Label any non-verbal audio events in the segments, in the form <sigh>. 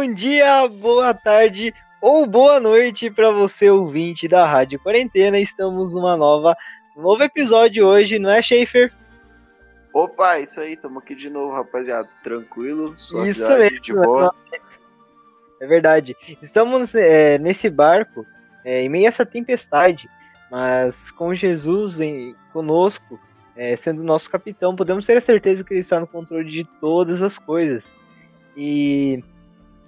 Bom dia, boa tarde ou boa noite para você ouvinte da Rádio Quarentena. Estamos numa nova novo episódio hoje, não é, Schaefer? Opa, isso aí, estamos aqui de novo, rapaziada. Tranquilo, isso mesmo, de boa. É verdade. Estamos é, nesse barco é, em meio a essa tempestade, mas com Jesus em, conosco, é, sendo nosso capitão, podemos ter a certeza que ele está no controle de todas as coisas. E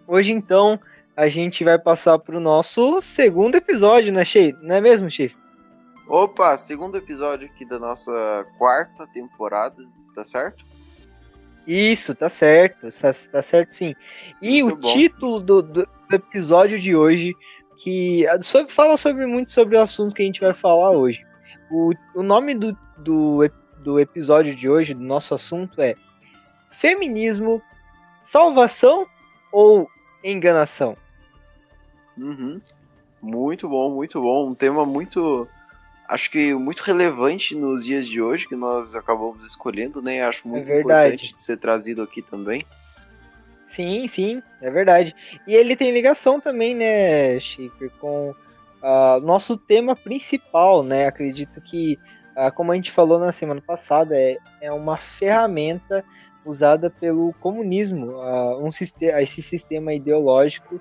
hoje então a gente vai passar para o nosso segundo episódio, né, Sheik? Não é mesmo, Sheik? Opa, segundo episódio aqui da nossa quarta temporada, tá certo? Isso, tá certo, tá, tá certo sim. E muito o bom. título do, do, episódio de hoje, que sobre, fala sobre muito sobre o assunto que a gente vai falar hoje. O, o nome do, do, do episódio de hoje, do nosso assunto é Feminismo salvação ou enganação? Uhum. Muito bom, muito bom. Um tema muito, acho que muito relevante nos dias de hoje que nós acabamos escolhendo, né? Acho muito é importante de ser trazido aqui também. Sim, sim, é verdade. E ele tem ligação também, né, Chico, com o uh, nosso tema principal, né? Acredito que, uh, como a gente falou na semana passada, é, é uma ferramenta usada pelo comunismo, um sistema, esse sistema ideológico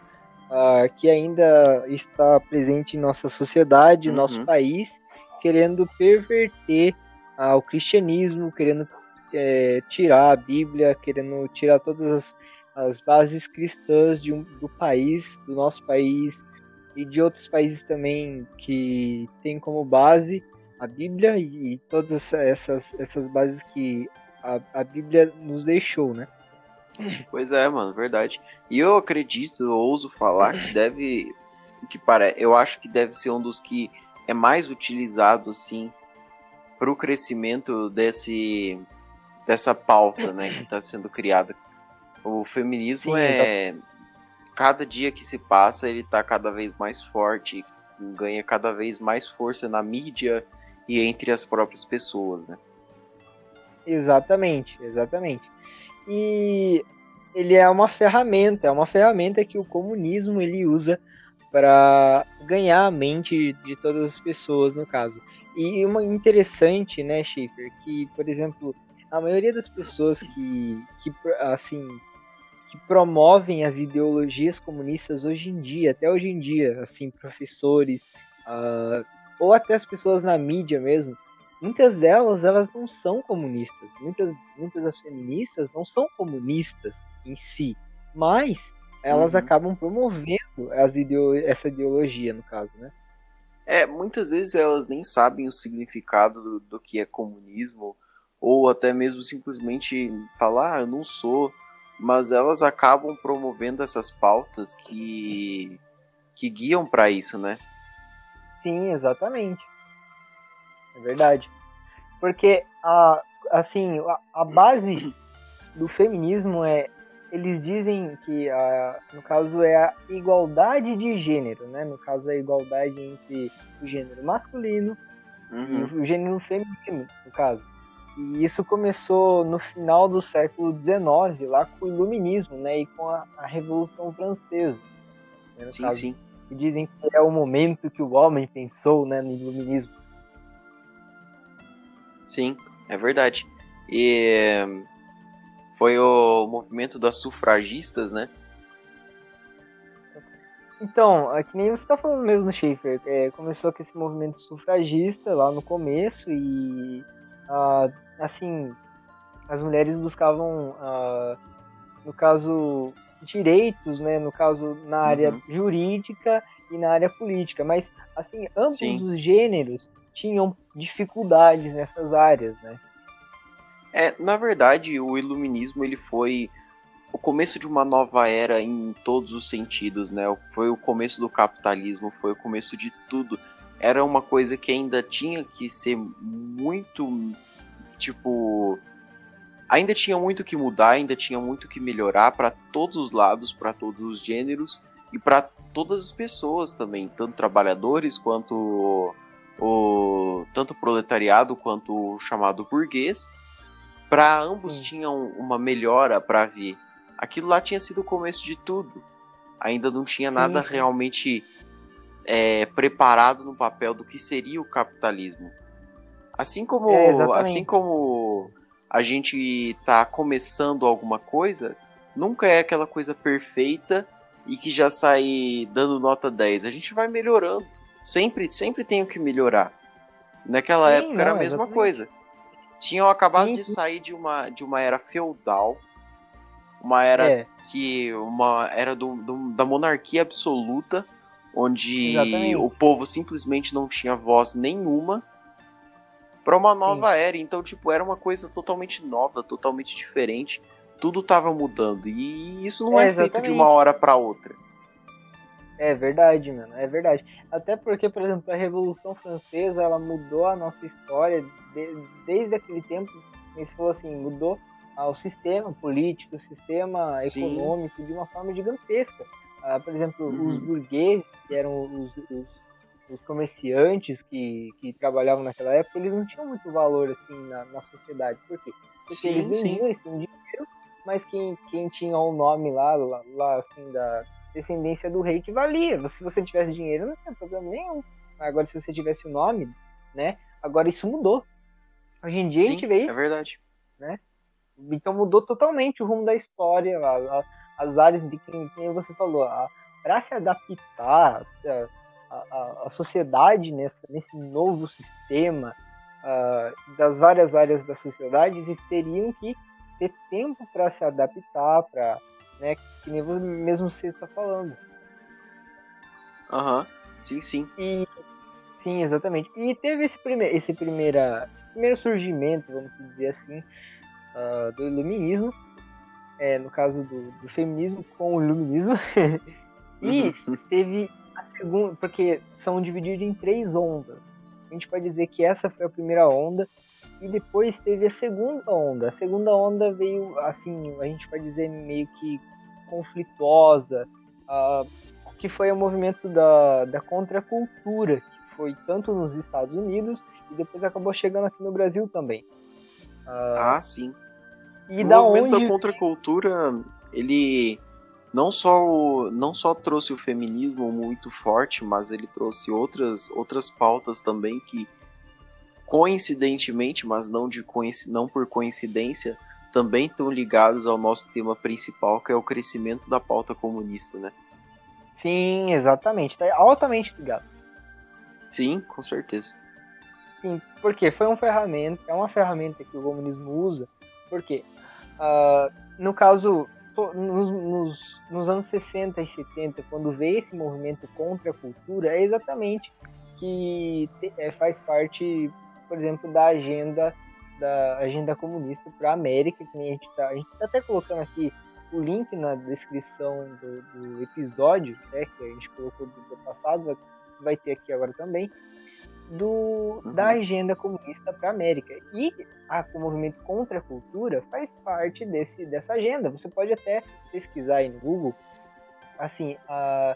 que ainda está presente em nossa sociedade, uhum. nosso país, querendo perverter uh, o cristianismo, querendo é, tirar a Bíblia, querendo tirar todas as, as bases cristãs de um, do país, do nosso país e de outros países também que tem como base a Bíblia e, e todas essas, essas bases que a, a Bíblia nos deixou, né? Pois é, mano, verdade. E eu acredito, eu ouso falar que deve. que para, Eu acho que deve ser um dos que é mais utilizado, sim, para o crescimento desse, dessa pauta, né, que está sendo criada. O feminismo sim, é. Cada dia que se passa, ele está cada vez mais forte, ganha cada vez mais força na mídia e entre as próprias pessoas, né? Exatamente, exatamente. E ele é uma ferramenta, é uma ferramenta que o comunismo ele usa para ganhar a mente de todas as pessoas, no caso. E uma interessante, né, Schiffer, que, por exemplo, a maioria das pessoas que, que assim, que promovem as ideologias comunistas hoje em dia, até hoje em dia, assim, professores, uh, ou até as pessoas na mídia mesmo, muitas delas elas não são comunistas. Muitas, muitas das feministas não são comunistas em si, mas elas uhum. acabam promovendo as ideo essa ideologia, no caso, né? É, muitas vezes elas nem sabem o significado do, do que é comunismo, ou até mesmo simplesmente falar, ah, eu não sou, mas elas acabam promovendo essas pautas que, que guiam para isso, né? Sim, exatamente. Verdade. Porque a, assim, a, a base do feminismo é eles dizem que a, no caso é a igualdade de gênero, né? No caso é a igualdade entre o gênero masculino uhum. e o gênero feminino, no caso. E isso começou no final do século XIX, lá com o iluminismo, né? E com a, a Revolução Francesa. Né, sim, caso, sim. Que dizem que é o momento que o homem pensou, né, no iluminismo. Sim, é verdade. E foi o movimento das sufragistas, né? Então, é que nem você está falando mesmo, Schaefer. É, começou com esse movimento sufragista lá no começo e, uh, assim, as mulheres buscavam, uh, no caso, direitos, né? No caso, na área uhum. jurídica e na área política. Mas, assim, ambos Sim. os gêneros tinham dificuldades nessas áreas, né? É, na verdade, o iluminismo ele foi o começo de uma nova era em todos os sentidos, né? Foi o começo do capitalismo, foi o começo de tudo. Era uma coisa que ainda tinha que ser muito tipo ainda tinha muito que mudar, ainda tinha muito que melhorar para todos os lados, para todos os gêneros e para todas as pessoas também, tanto trabalhadores quanto o tanto o proletariado quanto o chamado burguês. Para ambos Sim. tinham uma melhora para vir. aquilo lá tinha sido o começo de tudo. Ainda não tinha nada sim. realmente é, preparado no papel do que seria o capitalismo. Assim como, é, assim como a gente está começando alguma coisa, nunca é aquela coisa perfeita e que já sai dando nota 10. A gente vai melhorando. Sempre, sempre tem o que melhorar. Naquela Sim, época não, era a mesma exatamente. coisa. Tinham acabado Sim. de sair de uma, de uma era feudal, uma era é. que uma era do, do, da monarquia absoluta, onde exatamente. o povo simplesmente não tinha voz nenhuma, para uma nova Sim. era. Então, tipo, era uma coisa totalmente nova, totalmente diferente. Tudo tava mudando e isso não é, é feito de uma hora para outra. É verdade, mano, é verdade. Até porque, por exemplo, a Revolução Francesa, ela mudou a nossa história de, desde aquele tempo. Você falou assim, mudou o sistema político, o sistema Sim. econômico de uma forma gigantesca. Ah, por exemplo, uhum. os burgueses, que eram os, os, os, comerciantes que, que trabalhavam naquela época, eles não tinham muito valor assim na, na sociedade. Por quê? Porque sim, eles vendiam, eles tinham dinheiro, mas quem, quem tinha o um nome lá, lá, lá assim, da, descendência do rei que valia. Se você tivesse dinheiro, não tinha problema nenhum. Agora, se você tivesse o nome, né? Agora isso mudou. Hoje em dia Sim, a gente vê é isso. É verdade. Né? Então mudou totalmente o rumo da história, as áreas de quem, quem você falou, para se adaptar a, a, a, sociedade nessa, nesse novo sistema, uh, das várias áreas da sociedade, eles teriam que ter tempo para se adaptar, para né? Que nem você mesmo você está falando. Aham, uhum. sim, sim. E, sim, exatamente. E teve esse, prime esse, primeira, esse primeiro surgimento, vamos dizer assim, uh, do iluminismo, é, no caso do, do feminismo com o iluminismo. <laughs> e uhum. teve a segunda, porque são divididos em três ondas. A gente pode dizer que essa foi a primeira onda, e depois teve a segunda onda. A segunda onda veio, assim, a gente pode dizer meio que conflituosa, uh, que foi o movimento da, da contracultura, que foi tanto nos Estados Unidos e depois acabou chegando aqui no Brasil também. Uh, ah, sim. E o da movimento onde... da contracultura, ele não só, não só trouxe o feminismo muito forte, mas ele trouxe outras, outras pautas também que, coincidentemente, mas não, de não por coincidência, também estão ligados ao nosso tema principal, que é o crescimento da pauta comunista, né? Sim, exatamente. Está altamente ligado. Sim, com certeza. Sim, porque foi uma ferramenta, é uma ferramenta que o comunismo usa, porque uh, no caso, nos, nos, nos, anos 60 e 70, quando veio esse movimento contra a cultura, é exatamente que é, faz parte, por exemplo, da agenda da agenda comunista para a América, que a gente está a gente tá até colocando aqui o link na descrição do, do episódio, né, que a gente colocou do, do passado, vai, ter aqui agora também, do, uhum. da agenda comunista para a América. E a, o movimento contra a cultura faz parte desse, dessa agenda. Você pode até pesquisar aí no Google, assim, a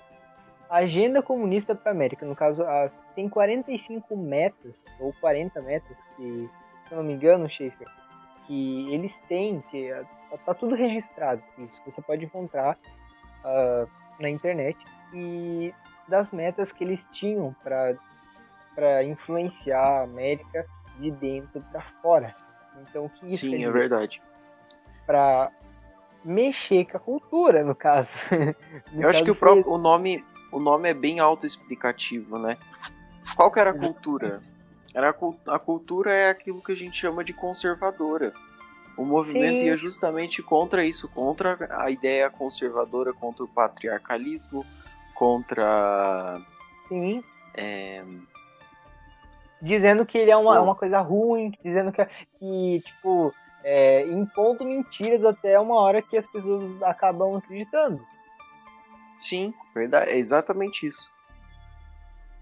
agenda comunista para a América, no caso, a, tem 45 metas, ou 40 metas que se eu não me engano, Schaefer, que eles têm, que tá, tá tudo registrado, isso você pode encontrar uh, na internet, e das metas que eles tinham para influenciar a América de dentro para fora. Então, o que isso Sim, é verdade. Para mexer com a cultura, no caso. <laughs> no Eu caso acho que o próprio o nome, o nome é bem autoexplicativo, né? Qual que era a cultura? Era a, a cultura é aquilo que a gente chama de conservadora. O movimento Sim. ia justamente contra isso, contra a ideia conservadora, contra o patriarcalismo, contra. Sim. É... Dizendo que ele é uma, uma coisa ruim, dizendo que, que tipo, é, impondo mentiras até uma hora que as pessoas acabam acreditando. Sim, verdade, é exatamente isso.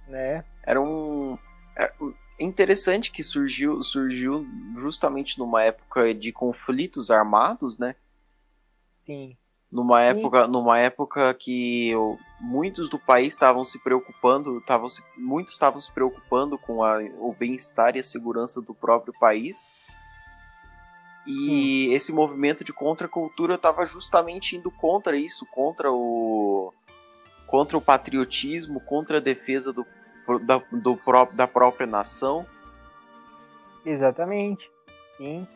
Né? Era um. É, interessante que surgiu, surgiu justamente numa época de conflitos armados, né? Sim. Numa época, Sim. numa época que eu, muitos do país estavam se preocupando, estavam muitos estavam se preocupando com a, o bem-estar e a segurança do próprio país. E Sim. esse movimento de contracultura estava justamente indo contra isso, contra o contra o patriotismo, contra a defesa do, da, do, da própria nação. Exatamente, sim.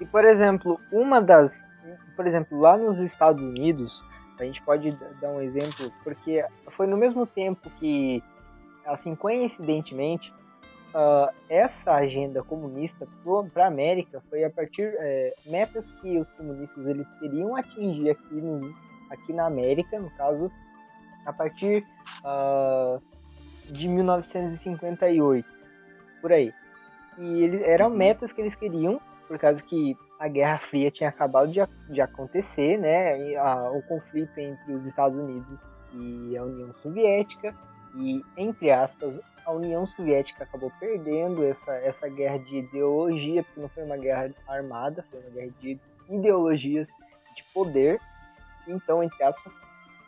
E por exemplo, uma das, por exemplo, lá nos Estados Unidos, a gente pode dar um exemplo, porque foi no mesmo tempo que, assim, coincidentemente, uh, essa agenda comunista para a América foi a partir é, metas que os comunistas eles queriam atingir aqui, nos, aqui na América, no caso, a partir uh, de 1958, por aí. E eles eram uhum. metas que eles queriam, por causa que a Guerra Fria tinha acabado de, de acontecer, né? E, a, o conflito entre os Estados Unidos e a União Soviética e entre aspas a União Soviética acabou perdendo essa, essa guerra de ideologia porque não foi uma guerra armada foi uma guerra de ideologias de poder. Então entre aspas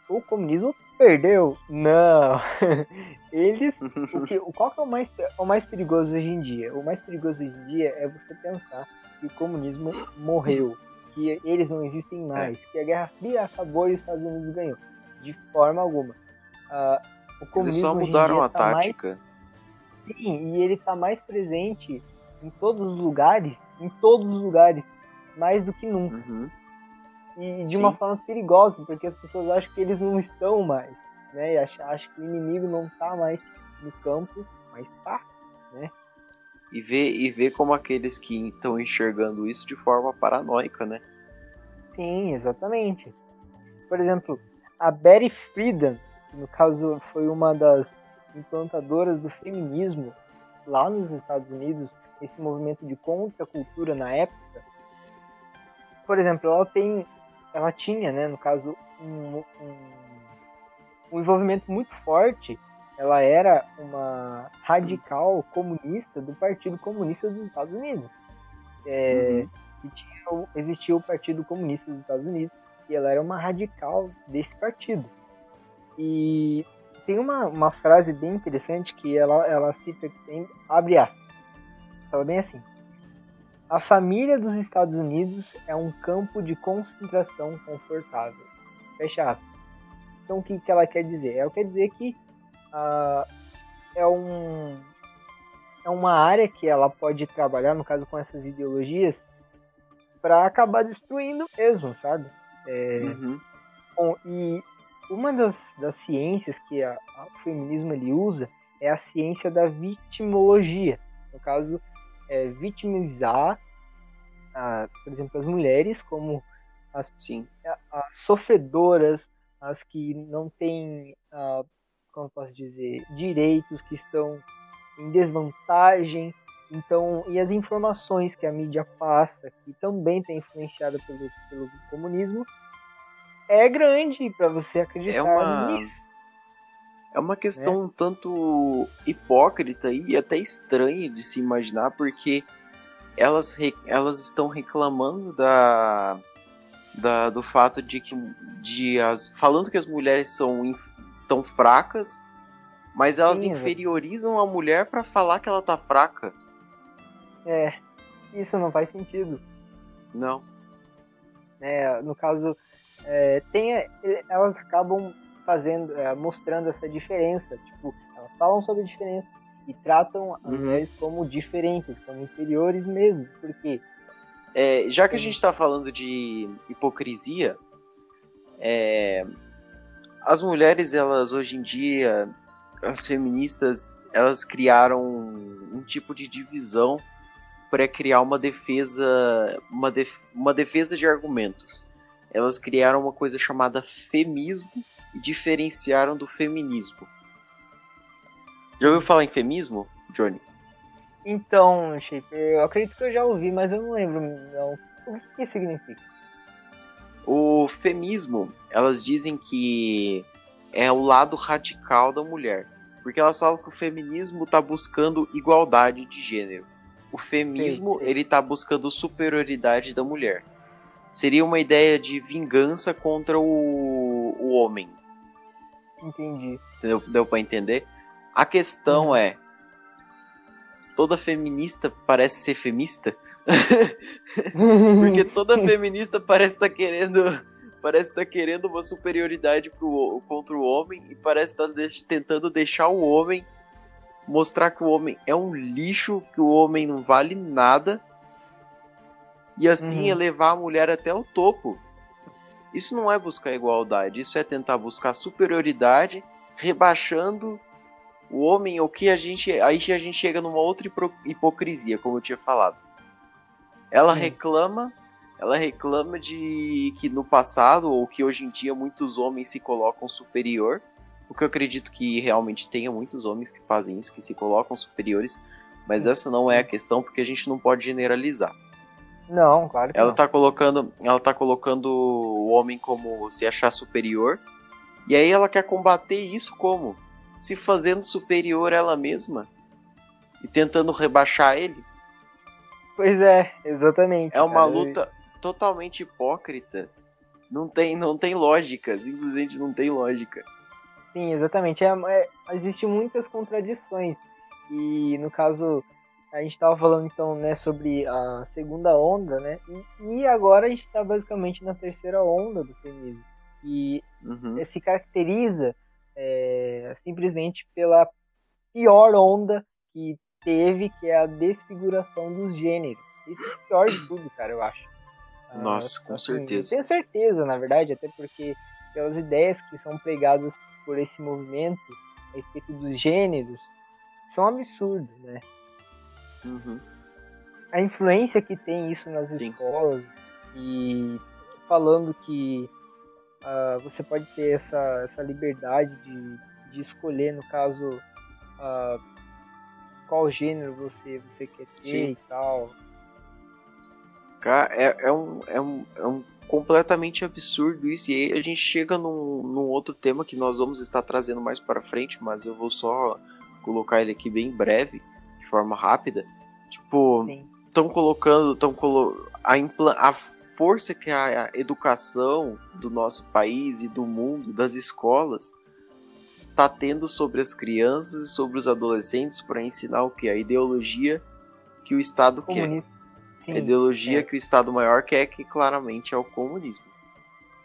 o comunismo perdeu. Não. <laughs> Eles o que, qual que é o mais o mais perigoso hoje em dia? O mais perigoso hoje em dia é você pensar que o comunismo morreu que eles não existem mais que a Guerra Fria acabou e os Estados Unidos ganhou. De forma alguma. Uh, Eles só mudaram a tá tática. Mais... Sim, e ele está mais presente em todos os lugares, em todos os lugares, mais do que nunca. Uhum. E de Sim. uma forma perigosa, porque as pessoas acham que eles não estão mais, né? E acham, acham que o inimigo não está mais no campo, mas está, né? E ver, e ver como aqueles que estão enxergando isso de forma paranoica, né? Sim, exatamente. Por exemplo, a Betty Friedan, no caso foi uma das implantadoras do feminismo lá nos Estados Unidos, esse movimento de contracultura na época. Por exemplo, ela tem, ela tinha, né, no caso, um, um, um envolvimento muito forte. Ela era uma radical comunista do Partido Comunista dos Estados Unidos. É, uhum. tinha, existia o Partido Comunista dos Estados Unidos e ela era uma radical desse partido. E tem uma, uma frase bem interessante que ela, ela cita, tem, abre aspas, fala bem assim, a família dos Estados Unidos é um campo de concentração confortável. Fecha aspas. Então o que, que ela quer dizer? Ela quer dizer que uh, é, um, é uma área que ela pode trabalhar, no caso com essas ideologias, para acabar destruindo mesmo, sabe? É, uhum. bom, e uma das, das ciências que a, a, o feminismo ele usa é a ciência da vitimologia. No caso, é vitimizar, a, por exemplo, as mulheres como as, Sim. as sofredoras, as que não têm, como posso dizer, direitos, que estão em desvantagem. Então, e as informações que a mídia passa, que também tem influenciada pelo, pelo comunismo, é grande para você acreditar é uma... nisso. É uma questão é. um tanto hipócrita e até estranha de se imaginar, porque elas, re... elas estão reclamando da... da, do fato de que de as... falando que as mulheres são inf... tão fracas, mas elas Sim, inferiorizam a mulher para falar que ela tá fraca. É, isso não faz sentido. Não. É, no caso, é, tem, elas acabam fazendo, é, mostrando essa diferença. Tipo, elas falam sobre a diferença e tratam as uhum. mulheres como diferentes, como inferiores mesmo. Porque é, já que a gente está falando de hipocrisia, é, as mulheres, elas hoje em dia, as feministas, elas criaram um, um tipo de divisão para criar uma defesa, uma, def, uma defesa de argumentos elas criaram uma coisa chamada femismo e diferenciaram do feminismo. Já ouviu falar em femismo, Johnny? Então, Shaper, eu acredito que eu já ouvi, mas eu não lembro não. o que significa. O femismo, elas dizem que é o lado radical da mulher, porque elas falam que o feminismo está buscando igualdade de gênero. O feminismo, sim, sim. ele tá buscando superioridade da mulher seria uma ideia de vingança contra o, o homem. Entendi. Deu, deu pra entender? A questão uhum. é. Toda feminista parece ser femista? <laughs> Porque toda feminista parece estar tá querendo parece estar tá querendo uma superioridade pro, contra o homem e parece estar tá de, tentando deixar o homem mostrar que o homem é um lixo, que o homem não vale nada e assim uhum. elevar a mulher até o topo. Isso não é buscar igualdade, isso é tentar buscar superioridade, rebaixando o homem, o que a gente. Aí a gente chega numa outra hipocrisia, como eu tinha falado. Ela Sim. reclama, ela reclama de que no passado, ou que hoje em dia, muitos homens se colocam superior. O que eu acredito que realmente tenha muitos homens que fazem isso, que se colocam superiores, mas essa não é a questão, porque a gente não pode generalizar. Não, claro que ela não. tá colocando, ela tá colocando o homem como se achar superior. E aí ela quer combater isso como se fazendo superior ela mesma e tentando rebaixar ele. Pois é, exatamente. É uma luta totalmente hipócrita. Não tem, não tem lógica, simplesmente não tem lógica. Sim, exatamente. É, é, existe muitas contradições. E no caso, a gente estava falando então né, sobre a segunda onda, né? E, e agora a gente está basicamente na terceira onda do feminismo. E uhum. se caracteriza é, simplesmente pela pior onda que teve, que é a desfiguração dos gêneros. Isso é o pior de tudo, cara, eu acho. Ah, Nossa, ah, com assim, certeza. Tenho certeza, na verdade, até porque pelas ideias que são pregadas por esse movimento a respeito dos gêneros são absurdos, né? Uhum. A influência que tem isso nas Sim. escolas e falando que uh, você pode ter essa, essa liberdade de, de escolher, no caso, uh, qual gênero você, você quer ter Sim. e tal. Cara, é, é, um, é, um, é um completamente absurdo isso. E aí a gente chega num, num outro tema que nós vamos estar trazendo mais para frente, mas eu vou só colocar ele aqui bem breve forma rápida. Tipo, estão colocando, estão colo a, a força que a educação do nosso país e do mundo, das escolas, está tendo sobre as crianças e sobre os adolescentes para ensinar o que? A ideologia que o Estado quer. Sim, a ideologia é. que o Estado maior quer, que claramente é o comunismo.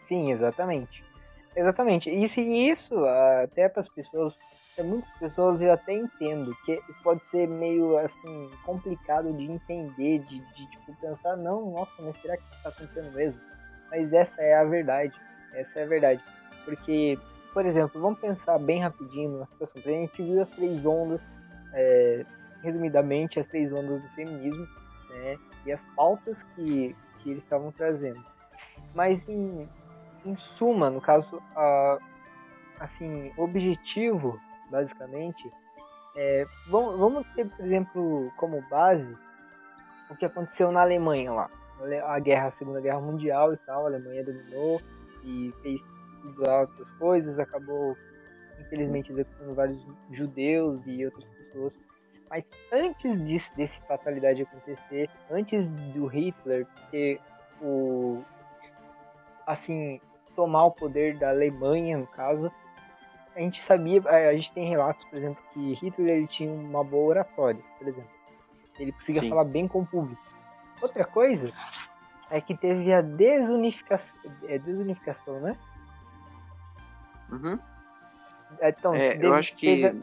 Sim, exatamente. Exatamente. Isso, isso até para as pessoas muitas pessoas eu até entendo que pode ser meio assim complicado de entender, de, de tipo, pensar, não, nossa, mas será que está acontecendo mesmo? Mas essa é a verdade, essa é a verdade. Porque, por exemplo, vamos pensar bem rapidinho numa situação. A gente viu as três ondas, é, resumidamente, as três ondas do feminismo, né, e as pautas que, que eles estavam trazendo. Mas em, em suma, no caso, a, assim, objetivo basicamente, é, vamos, vamos ter, por exemplo, como base o que aconteceu na Alemanha lá. A guerra, a Segunda Guerra Mundial e tal, a Alemanha dominou e fez outras coisas, acabou infelizmente executando vários judeus e outras pessoas. Mas antes disso, desse fatalidade acontecer, antes do Hitler ter o assim tomar o poder da Alemanha, no caso, a gente sabia, a gente tem relatos, por exemplo, que Hitler ele tinha uma boa oratória, por exemplo. Ele conseguia Sim. falar bem com o público. Outra coisa é que teve a desunificação, é desunificação, né? Uhum. É, então, é, eu acho que a...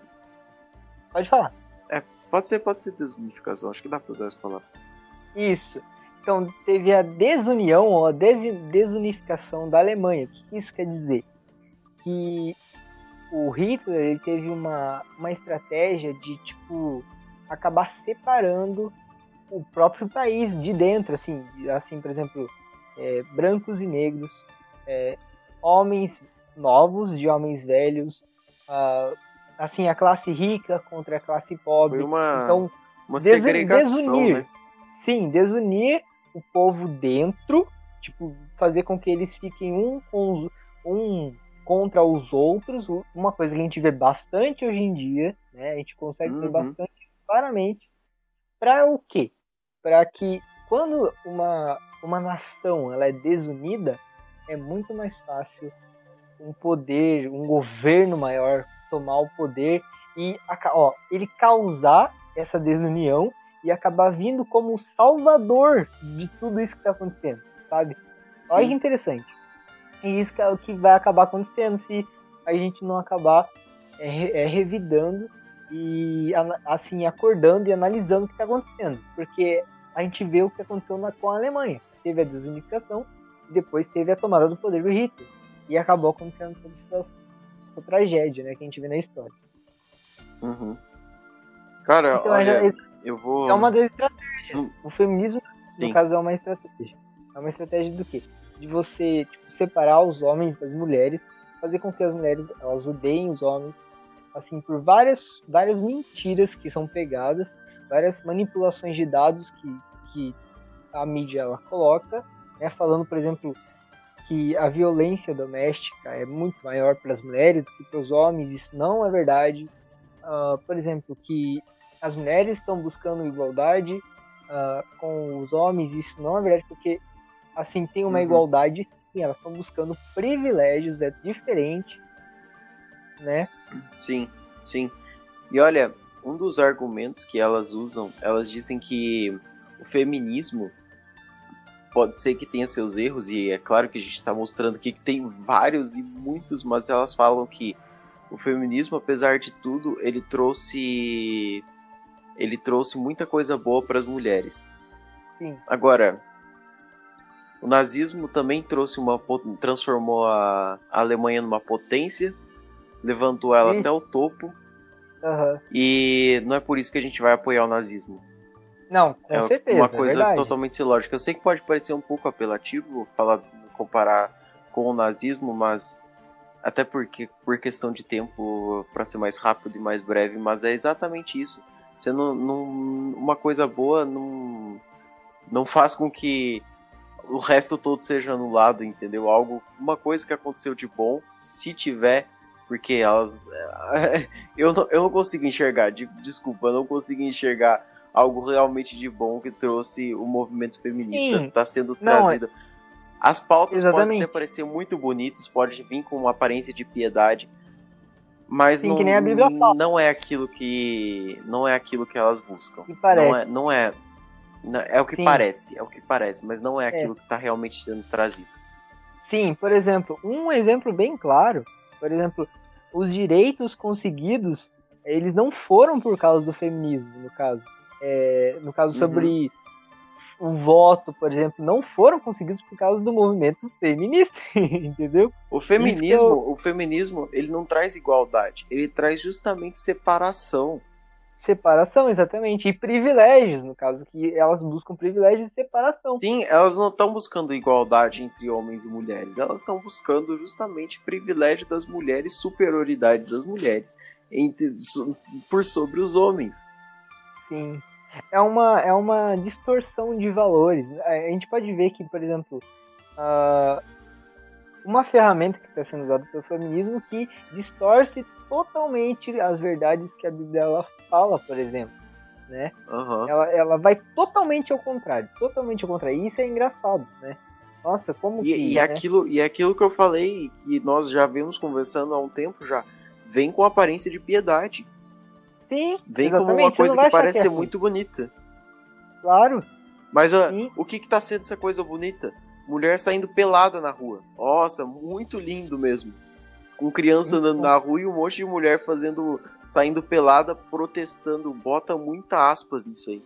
pode falar. É, pode ser, pode ser desunificação. Acho que dá para usar essa palavra. Isso. Então, teve a desunião ou a des desunificação da Alemanha. O que isso quer dizer? Que o Hitler ele teve uma, uma estratégia de tipo acabar separando o próprio país de dentro, assim, assim por exemplo, é, brancos e negros, é, homens novos de homens velhos, uh, assim a classe rica contra a classe pobre. Foi uma, então, uma segregação, desunir, né? Sim, desunir o povo dentro, tipo fazer com que eles fiquem um com os, um contra os outros, uma coisa que a gente vê bastante hoje em dia, né? A gente consegue uhum. ver bastante claramente. Para o quê? Para que quando uma, uma nação ela é desunida, é muito mais fácil um poder, um governo maior tomar o poder e ó, ele causar essa desunião e acabar vindo como salvador de tudo isso que está acontecendo, sabe? Sim. Olha que interessante. E isso que é o que vai acabar acontecendo se a gente não acabar é, é, revidando e assim acordando e analisando o que está acontecendo, porque a gente vê o que aconteceu na, com a Alemanha. Teve a desunificação, depois teve a tomada do poder do Hitler e acabou acontecendo toda essa, essa tragédia, né, que a gente vê na história. Uhum. Cara, então, olha, é, eu vou. É uma das estratégias. Hum. O feminismo, Sim. no caso, é uma estratégia. É uma estratégia do quê? De você tipo, separar os homens das mulheres, fazer com que as mulheres elas odeiem os homens, assim, por várias, várias mentiras que são pegadas, várias manipulações de dados que, que a mídia ela coloca, né, falando, por exemplo, que a violência doméstica é muito maior para as mulheres do que para os homens, isso não é verdade. Uh, por exemplo, que as mulheres estão buscando igualdade uh, com os homens, isso não é verdade, porque assim tem uma uhum. igualdade, sim, elas estão buscando privilégios, é diferente, né? Sim, sim. E olha, um dos argumentos que elas usam, elas dizem que o feminismo pode ser que tenha seus erros, e é claro que a gente está mostrando aqui que tem vários e muitos, mas elas falam que o feminismo, apesar de tudo, ele trouxe ele trouxe muita coisa boa para as mulheres. Sim. Agora, o nazismo também trouxe uma transformou a, Alemanha numa potência, levantou ela até o topo. Uhum. E não é por isso que a gente vai apoiar o nazismo. Não, com é certeza. Uma é coisa é totalmente ilógica. Eu sei que pode parecer um pouco apelativo falar, comparar com o nazismo, mas até porque por questão de tempo para ser mais rápido e mais breve, mas é exatamente isso. Você não, não uma coisa boa não não faz com que o resto todo seja anulado, entendeu? Algo, uma coisa que aconteceu de bom, se tiver, porque elas <laughs> eu não, eu não consigo enxergar, desculpa, eu não consigo enxergar algo realmente de bom que trouxe o movimento feminista, está sendo trazido. Não, é as pautas Exatamente. podem até parecer muito bonitas, pode vir com uma aparência de piedade, mas Sim, não, não é aquilo que não é aquilo que elas buscam. Que parece. Não é, não é, é o que Sim. parece, é o que parece, mas não é, é. aquilo que está realmente sendo trazido. Sim, por exemplo, um exemplo bem claro, por exemplo, os direitos conseguidos, eles não foram por causa do feminismo, no caso. É, no caso sobre uhum o voto, por exemplo, não foram conseguidos por causa do movimento feminista, <laughs> entendeu? O feminismo, eu... o feminismo, ele não traz igualdade, ele traz justamente separação. Separação, exatamente, e privilégios, no caso que elas buscam privilégios e separação. Sim, elas não estão buscando igualdade entre homens e mulheres, elas estão buscando justamente privilégio das mulheres, superioridade das mulheres entre, por sobre os homens. Sim, é uma, é uma distorção de valores. A gente pode ver que, por exemplo, uh, uma ferramenta que está sendo usada pelo feminismo que distorce totalmente as verdades que a Bíblia ela fala, por exemplo. Né? Uhum. Ela, ela vai totalmente ao contrário, totalmente ao contrário. E isso é engraçado, né? Nossa, como e, que. E, né? aquilo, e aquilo que eu falei, que nós já vemos conversando há um tempo já, vem com aparência de piedade. Sim, Vem como uma coisa que parece ser muito bonita. Claro. Mas ó, o que que tá sendo essa coisa bonita? Mulher saindo pelada na rua. Nossa, muito lindo mesmo. Com criança andando na rua e um monte de mulher fazendo. saindo pelada, protestando. Bota muita aspas nisso aí.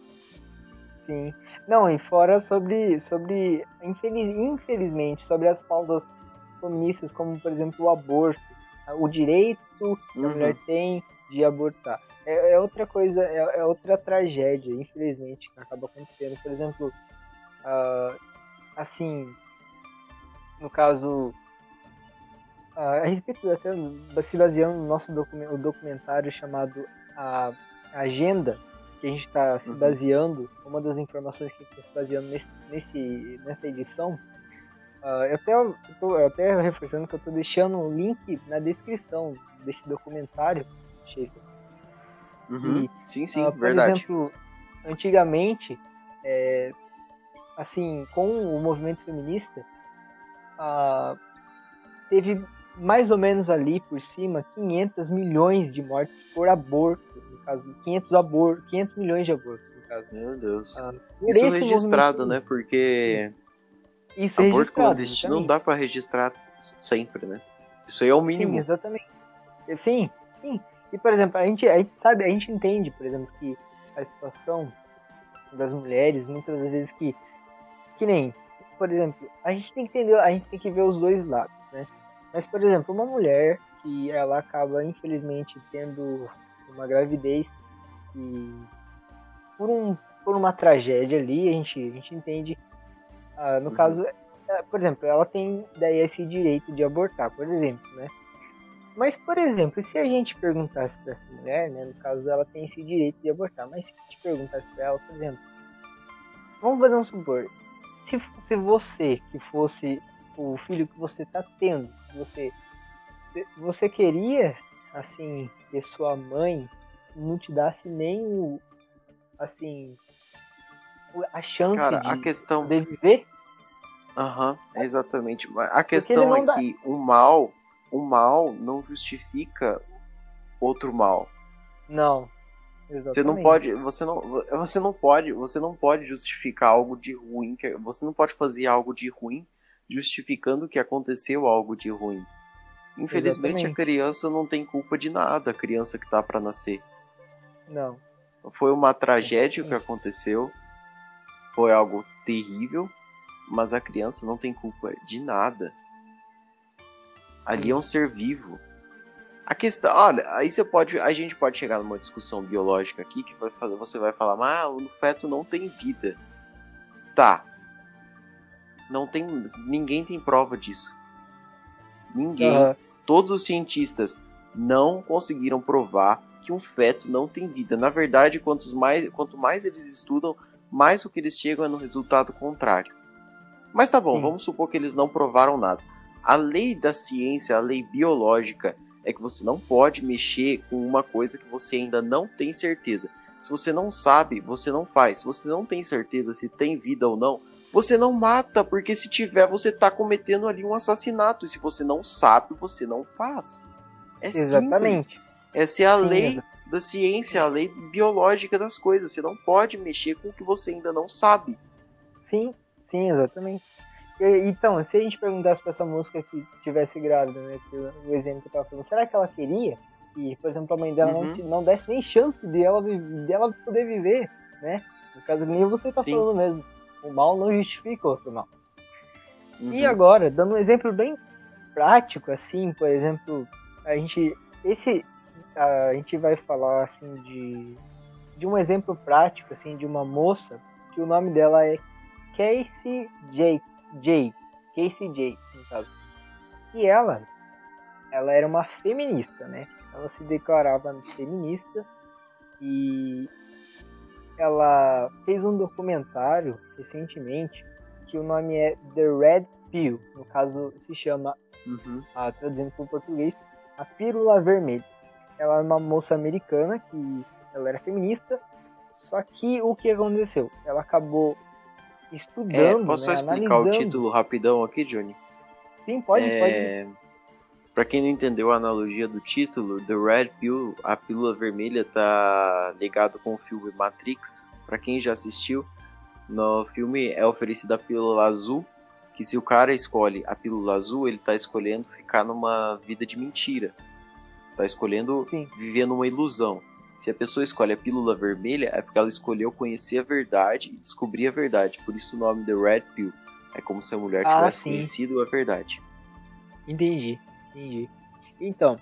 Sim. Não, e fora sobre. sobre infeliz, infelizmente, sobre as pautas feministas, como por exemplo o aborto. O direito que uhum. a mulher tem de abortar é, é outra coisa, é, é, outra tragédia, infelizmente, que acaba acontecendo. Por exemplo, uh, assim, no caso, a respeito até se baseando no nosso documento, documentário chamado a Agenda, que a gente está se uhum. baseando, uma das informações que a gente está se baseando nesse, nesse, nessa edição, uh, eu até, eu tô, eu até reforçando que eu estou deixando o um link na descrição desse documentário, Schaefer, Uhum. E, sim, sim, uh, por verdade. exemplo, antigamente, é, assim, com o movimento feminista, uh, teve mais ou menos ali por cima 500 milhões de mortes por aborto, no caso, 500, abor 500 milhões de abortos, no caso. Meu Deus. Ah, isso registrado, né? Porque isso aborto clandestino não dá para registrar sempre, né? Isso aí é o mínimo. Sim, exatamente. Sim, sim. E, por exemplo, a gente, a gente sabe, a gente entende, por exemplo, que a situação das mulheres, muitas vezes que, que nem, por exemplo, a gente tem que entender, a gente tem que ver os dois lados, né? Mas, por exemplo, uma mulher que ela acaba, infelizmente, tendo uma gravidez e por, um, por uma tragédia ali, a gente, a gente entende, ah, no uhum. caso, é, por exemplo, ela tem daí esse direito de abortar, por exemplo, né? Mas, por exemplo, se a gente perguntasse para essa mulher, né, no caso ela tem esse direito de abortar, mas se a gente perguntasse para ela, por exemplo, vamos fazer um supor, se, se você que fosse o filho que você está tendo, se você se você queria assim que sua mãe não te desse nem o assim a chance Cara, de, a questão... de viver? Aham, uhum, exatamente. A questão é dá... que o mal o mal não justifica outro mal. Não. Exatamente. Você não pode, você não, você não pode, você não pode justificar algo de ruim, você não pode fazer algo de ruim justificando que aconteceu algo de ruim. Infelizmente Exatamente. a criança não tem culpa de nada, a criança que tá para nascer. Não. Foi uma tragédia que aconteceu. Foi algo terrível, mas a criança não tem culpa de nada. Ali é um ser vivo. A questão, olha, aí você pode, a gente pode chegar numa discussão biológica aqui que vai fazer, você vai falar, ah, o feto não tem vida. Tá. Não tem, ninguém tem prova disso. Ninguém, uhum. todos os cientistas não conseguiram provar que um feto não tem vida. Na verdade, quantos mais, quanto mais eles estudam, mais o que eles chegam é no resultado contrário. Mas tá bom, Sim. vamos supor que eles não provaram nada. A lei da ciência, a lei biológica, é que você não pode mexer com uma coisa que você ainda não tem certeza. Se você não sabe, você não faz. Se você não tem certeza se tem vida ou não, você não mata, porque se tiver, você está cometendo ali um assassinato. E se você não sabe, você não faz. É Exatamente. Simples. Essa é a Sim, lei da ciência, a lei biológica das coisas. Você não pode mexer com o que você ainda não sabe. Sim, sim, exatamente. Então, se a gente perguntasse pra essa música que tivesse grávida, né? O exemplo que eu tava falando, será que ela queria? E, por exemplo, a mãe dela uhum. não, não desse nem chance de ela, de ela poder viver, né? No caso, nem você tá Sim. falando mesmo. O mal não justifica outro mal. Uhum. E agora, dando um exemplo bem prático, assim, por exemplo, a gente. Esse. A gente vai falar assim de. De um exemplo prático, assim, de uma moça, que o nome dela é Casey Jake J, Casey J, no caso. E ela, ela era uma feminista, né? Ela se declarava feminista e ela fez um documentário recentemente que o nome é The Red Pill, no caso se chama, uhum. ah, traduzindo para o português, a Pílula Vermelha. Ela é uma moça americana que ela era feminista, só que o que aconteceu? Ela acabou estudando. É, posso né, explicar analisando. o título rapidão aqui, Johnny? Sim, pode, é... pode. Pra quem não entendeu a analogia do título, The Red Pill, a pílula vermelha, tá ligado com o filme Matrix. Pra quem já assistiu, no filme é oferecida a pílula azul, que se o cara escolhe a pílula azul, ele tá escolhendo ficar numa vida de mentira. Tá escolhendo Sim. viver numa ilusão. Se a pessoa escolhe a pílula vermelha, é porque ela escolheu conhecer a verdade e descobrir a verdade. Por isso o nome The Red Pill. É como se a mulher ah, tivesse conhecido a verdade. Entendi, entendi. Então,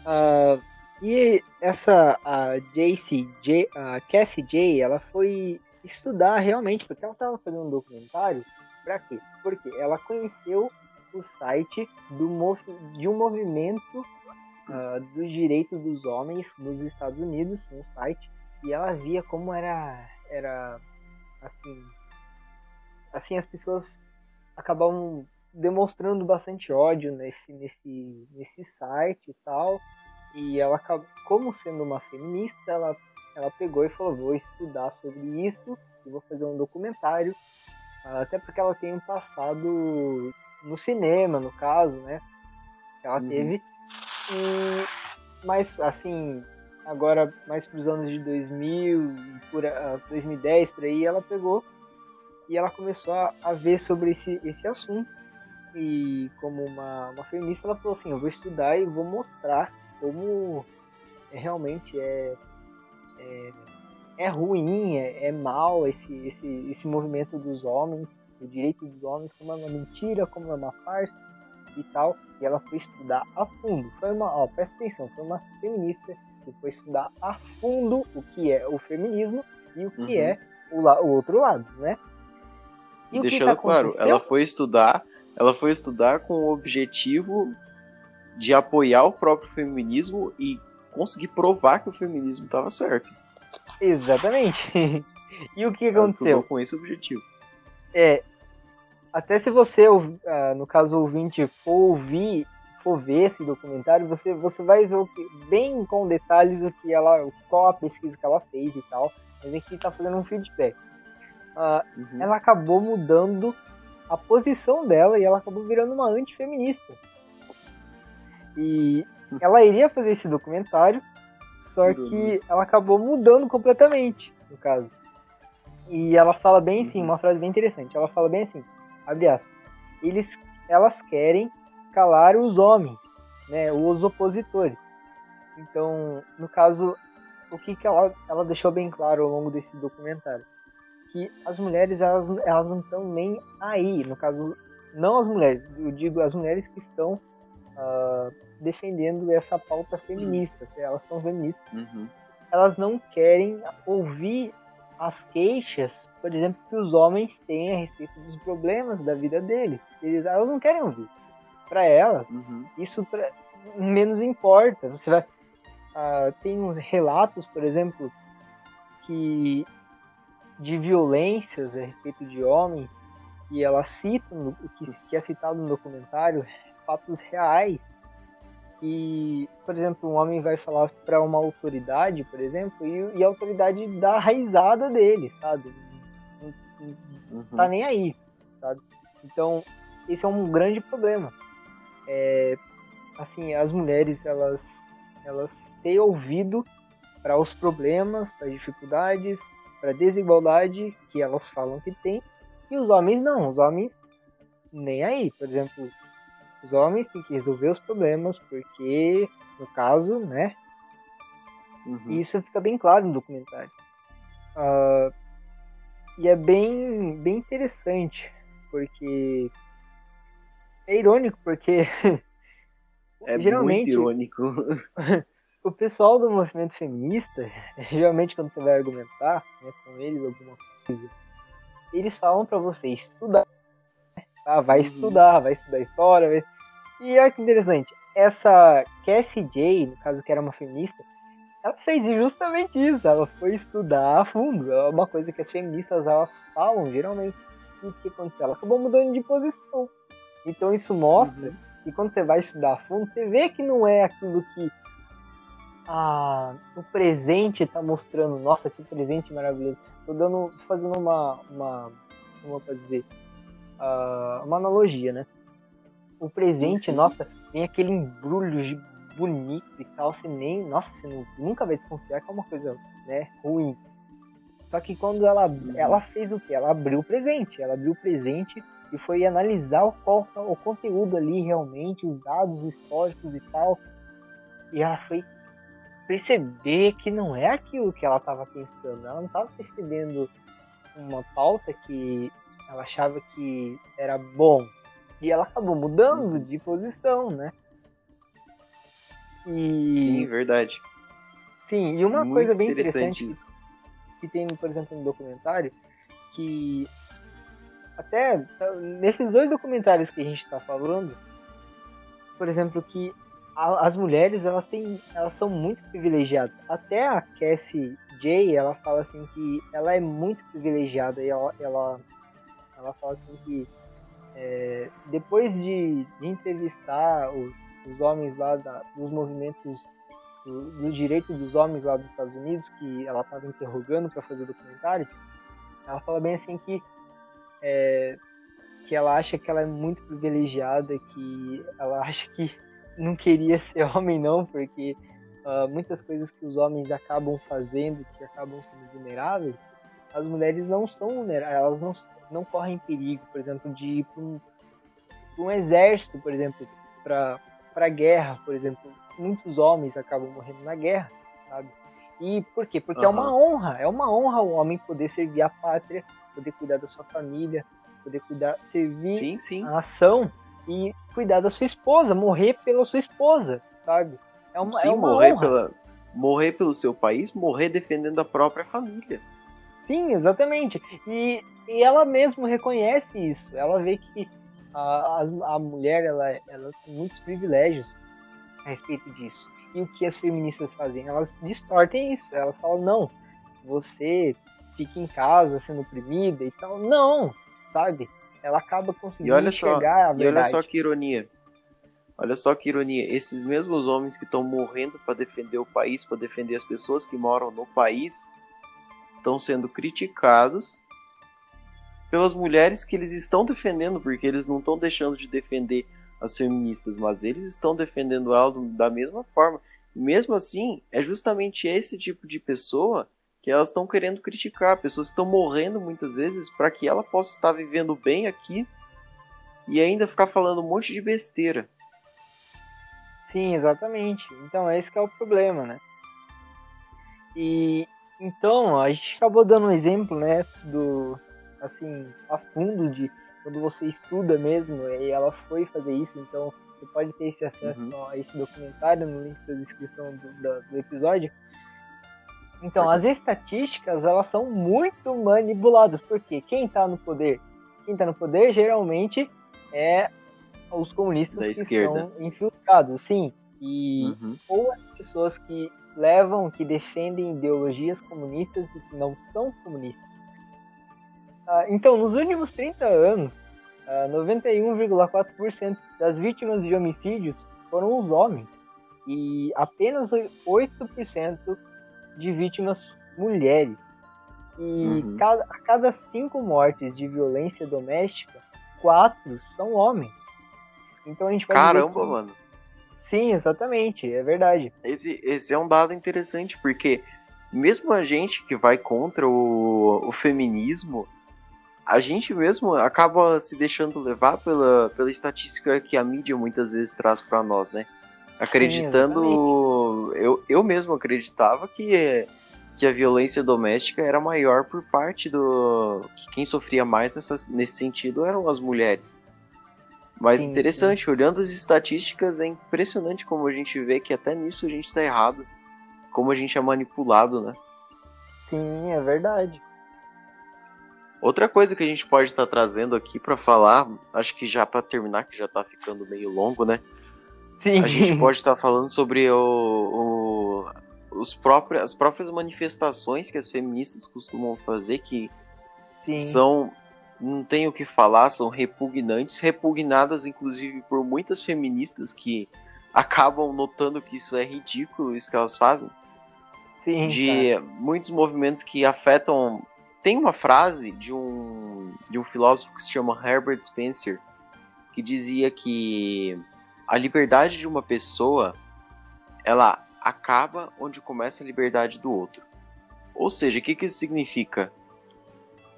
uh, e essa a JC, J, a Cassie J, ela foi estudar realmente, porque ela estava fazendo um documentário. Para quê? Porque ela conheceu o site do, de um movimento uh, dos direitos dos homens nos Estados Unidos, no site, e ela via como era, era assim, assim as pessoas acabavam demonstrando bastante ódio nesse, nesse, nesse site e tal, e ela como sendo uma feminista, ela, ela pegou e falou, vou estudar sobre isso e vou fazer um documentário, até porque ela tem um passado no cinema, no caso, né? Ela uhum. teve e, mas, assim, agora mais para os anos de 2000, por, uh, 2010 por aí, ela pegou e ela começou a, a, ver sobre esse, esse assunto. E como uma, uma feminista, ela falou assim: eu vou estudar e vou mostrar como realmente é, é, é ruim, é, é mal esse, esse, esse movimento dos homens, o direito dos homens, como é uma mentira, como é uma farsa e tal. E ela foi estudar a fundo. Foi uma, ó, presta atenção, foi uma feminista que foi estudar a fundo o que é o feminismo e o que uhum. é o, o, outro lado, né? E Deixando tá claro, ela foi estudar, ela foi estudar com o objetivo de apoiar o próprio feminismo e conseguir provar que o feminismo estava certo. Exatamente. <laughs> e o que aconteceu? com esse objetivo. É, até se você, ah, no caso ouvinte, for ouvir, for ver esse documentário, você, você vai ver que, bem com detalhes o que ela, qual a pesquisa que ela fez e tal. Mas aqui está fazendo um feedback. Uh, uhum. Ela acabou mudando a posição dela e ela acabou virando uma antifeminista. E ela iria fazer esse documentário, só que ela acabou mudando completamente, no caso. E ela fala bem assim, uhum. uma frase bem interessante. Ela fala bem assim, abre aspas. Eles, elas querem calar os homens, né, os opositores. Então, no caso, o que, que ela, ela deixou bem claro ao longo desse documentário? Que as mulheres, elas, elas não estão nem aí. No caso, não as mulheres, eu digo as mulheres que estão uh, defendendo essa pauta feminista. Elas são feministas. Uhum. Elas não querem ouvir as queixas, por exemplo, que os homens têm a respeito dos problemas da vida deles. Eles, elas não querem ouvir. Para elas, uhum. isso pra, menos importa. Você vai. Uh, tem uns relatos, por exemplo, que de violências a respeito de homens, e ela cita o que, que é citado no documentário, fatos reais e, por exemplo, um homem vai falar para uma autoridade, por exemplo, e, e, a autoridade dá a raizada dele, sabe? Não, não uhum. tá nem aí, sabe? Então, esse é um grande problema. É, assim, as mulheres, elas, elas têm ouvido para os problemas, para as dificuldades, para a desigualdade que elas falam que tem, e os homens não, os homens nem aí. Por exemplo, os homens têm que resolver os problemas, porque, no caso, né? Uhum. Isso fica bem claro no documentário. Uh, e é bem, bem interessante, porque é irônico, porque <laughs> é geralmente muito irônico. <laughs> o pessoal do movimento feminista, <laughs> geralmente quando você vai argumentar né, com eles alguma coisa, eles falam para você estudar Tá? Vai uhum. estudar, vai estudar história. Vai... E olha que interessante, essa Cassie J, no caso que era uma feminista, ela fez justamente isso, ela foi estudar a fundo. É uma coisa que as feministas elas falam geralmente. E o que aconteceu? Ela acabou mudando de posição. Então isso mostra uhum. que quando você vai estudar a fundo, você vê que não é aquilo que a, o presente está mostrando. Nossa, que presente maravilhoso. Tô dando, fazendo uma, uma como eu posso dizer, uh, uma analogia, né? O presente, sim, sim. nossa, tem aquele embrulho de bonito e tal, você nem, nossa, você nunca vai desconfiar que é uma coisa, né, ruim. Só que quando ela, uhum. ela fez o que? Ela abriu o presente, ela abriu o presente e foi analisar o, qual, o conteúdo ali realmente, os dados históricos e tal. E ela foi perceber que não é aquilo que ela estava pensando. Ela não estava percebendo uma pauta que ela achava que era bom. E ela acabou mudando de posição, né? E... Sim, verdade. Sim, e uma Muito coisa bem interessante, interessante que, que tem, por exemplo, no documentário, que até tá, nesses dois documentários que a gente está falando, por exemplo, que as mulheres elas têm, elas são muito privilegiadas. Até a Cassie J, ela fala assim que ela é muito privilegiada e ela, ela ela fala assim que é, depois de, de entrevistar os, os, homens lá da, dos movimentos do, do direito dos homens lá dos Estados Unidos, que ela estava interrogando para fazer o documentário, ela fala bem assim que é, que ela acha que ela é muito privilegiada, que ela <laughs> acha que não queria <laughs> ser homem não, porque uh, muitas coisas que os homens acabam fazendo, que acabam sendo vulneráveis, as mulheres não são vulneráveis, elas não, não correm perigo, por exemplo, de ir para um, um, exército, por exemplo, para a guerra, por exemplo. Muitos homens acabam morrendo na guerra, sabe? E por quê? Porque uhum. é uma honra, é uma honra o homem poder servir a pátria, poder cuidar da sua família, poder cuidar, servir sim, sim. a nação e cuidar da sua esposa, morrer pela sua esposa, sabe? É uma, sim, é uma morrer honra. pela morrer pelo seu país, morrer defendendo a própria família. Sim, exatamente. E, e ela mesmo reconhece isso. Ela vê que a, a, a mulher ela, ela tem muitos privilégios a respeito disso. E o que as feministas fazem? Elas distorcem isso. Elas falam, não, você fica em casa sendo oprimida e tal. Não, sabe? Ela acaba conseguindo e olha enxergar só, a verdade. E olha só que ironia. Olha só que ironia. Esses mesmos homens que estão morrendo para defender o país, para defender as pessoas que moram no país, estão sendo criticados pelas mulheres que eles estão defendendo, porque eles não estão deixando de defender as feministas, mas eles estão defendendo ela da mesma forma. Mesmo assim, é justamente esse tipo de pessoa que elas estão querendo criticar. Pessoas que estão morrendo muitas vezes para que ela possa estar vivendo bem aqui e ainda ficar falando um monte de besteira. Sim, exatamente. Então, esse é o problema, né? E então, a gente acabou dando um exemplo, né, do assim, a fundo de quando você estuda mesmo, e ela foi fazer isso, então você pode ter esse acesso uhum. a esse documentário no link da descrição do, do, do episódio. Então, as estatísticas, elas são muito manipuladas, porque quem está no poder, quem está no poder geralmente é os comunistas da que esquerda. são infiltrados, sim. E uhum. ou as pessoas que levam, que defendem ideologias comunistas e que não são comunistas. Ah, então, nos últimos 30 anos, ah, 91,4% das vítimas de homicídios foram os homens e apenas 8% de vítimas mulheres. E uhum. cada, a cada cinco mortes de violência doméstica, quatro são homens. Então a gente pode Caramba, mano. Sim, exatamente, é verdade. Esse, esse é um dado interessante, porque mesmo a gente que vai contra o, o feminismo, a gente mesmo acaba se deixando levar pela, pela estatística que a mídia muitas vezes traz para nós, né? Acreditando. Eu, eu mesmo acreditava que, que a violência doméstica era maior por parte do. que quem sofria mais nessa, nesse sentido eram as mulheres. Mas sim, interessante, sim. olhando as estatísticas, é impressionante como a gente vê que até nisso a gente tá errado. Como a gente é manipulado, né? Sim, é verdade. Outra coisa que a gente pode estar trazendo aqui para falar, acho que já para terminar, que já tá ficando meio longo, né? Sim. A gente pode estar falando sobre o, o, os próprios, as próprias manifestações que as feministas costumam fazer, que Sim. são não tem o que falar, são repugnantes, repugnadas inclusive por muitas feministas que acabam notando que isso é ridículo, isso que elas fazem. Sim, de cara. muitos movimentos que afetam. Tem uma frase de um, de um filósofo que se chama Herbert Spencer que dizia que a liberdade de uma pessoa ela acaba onde começa a liberdade do outro. Ou seja, o que, que isso significa?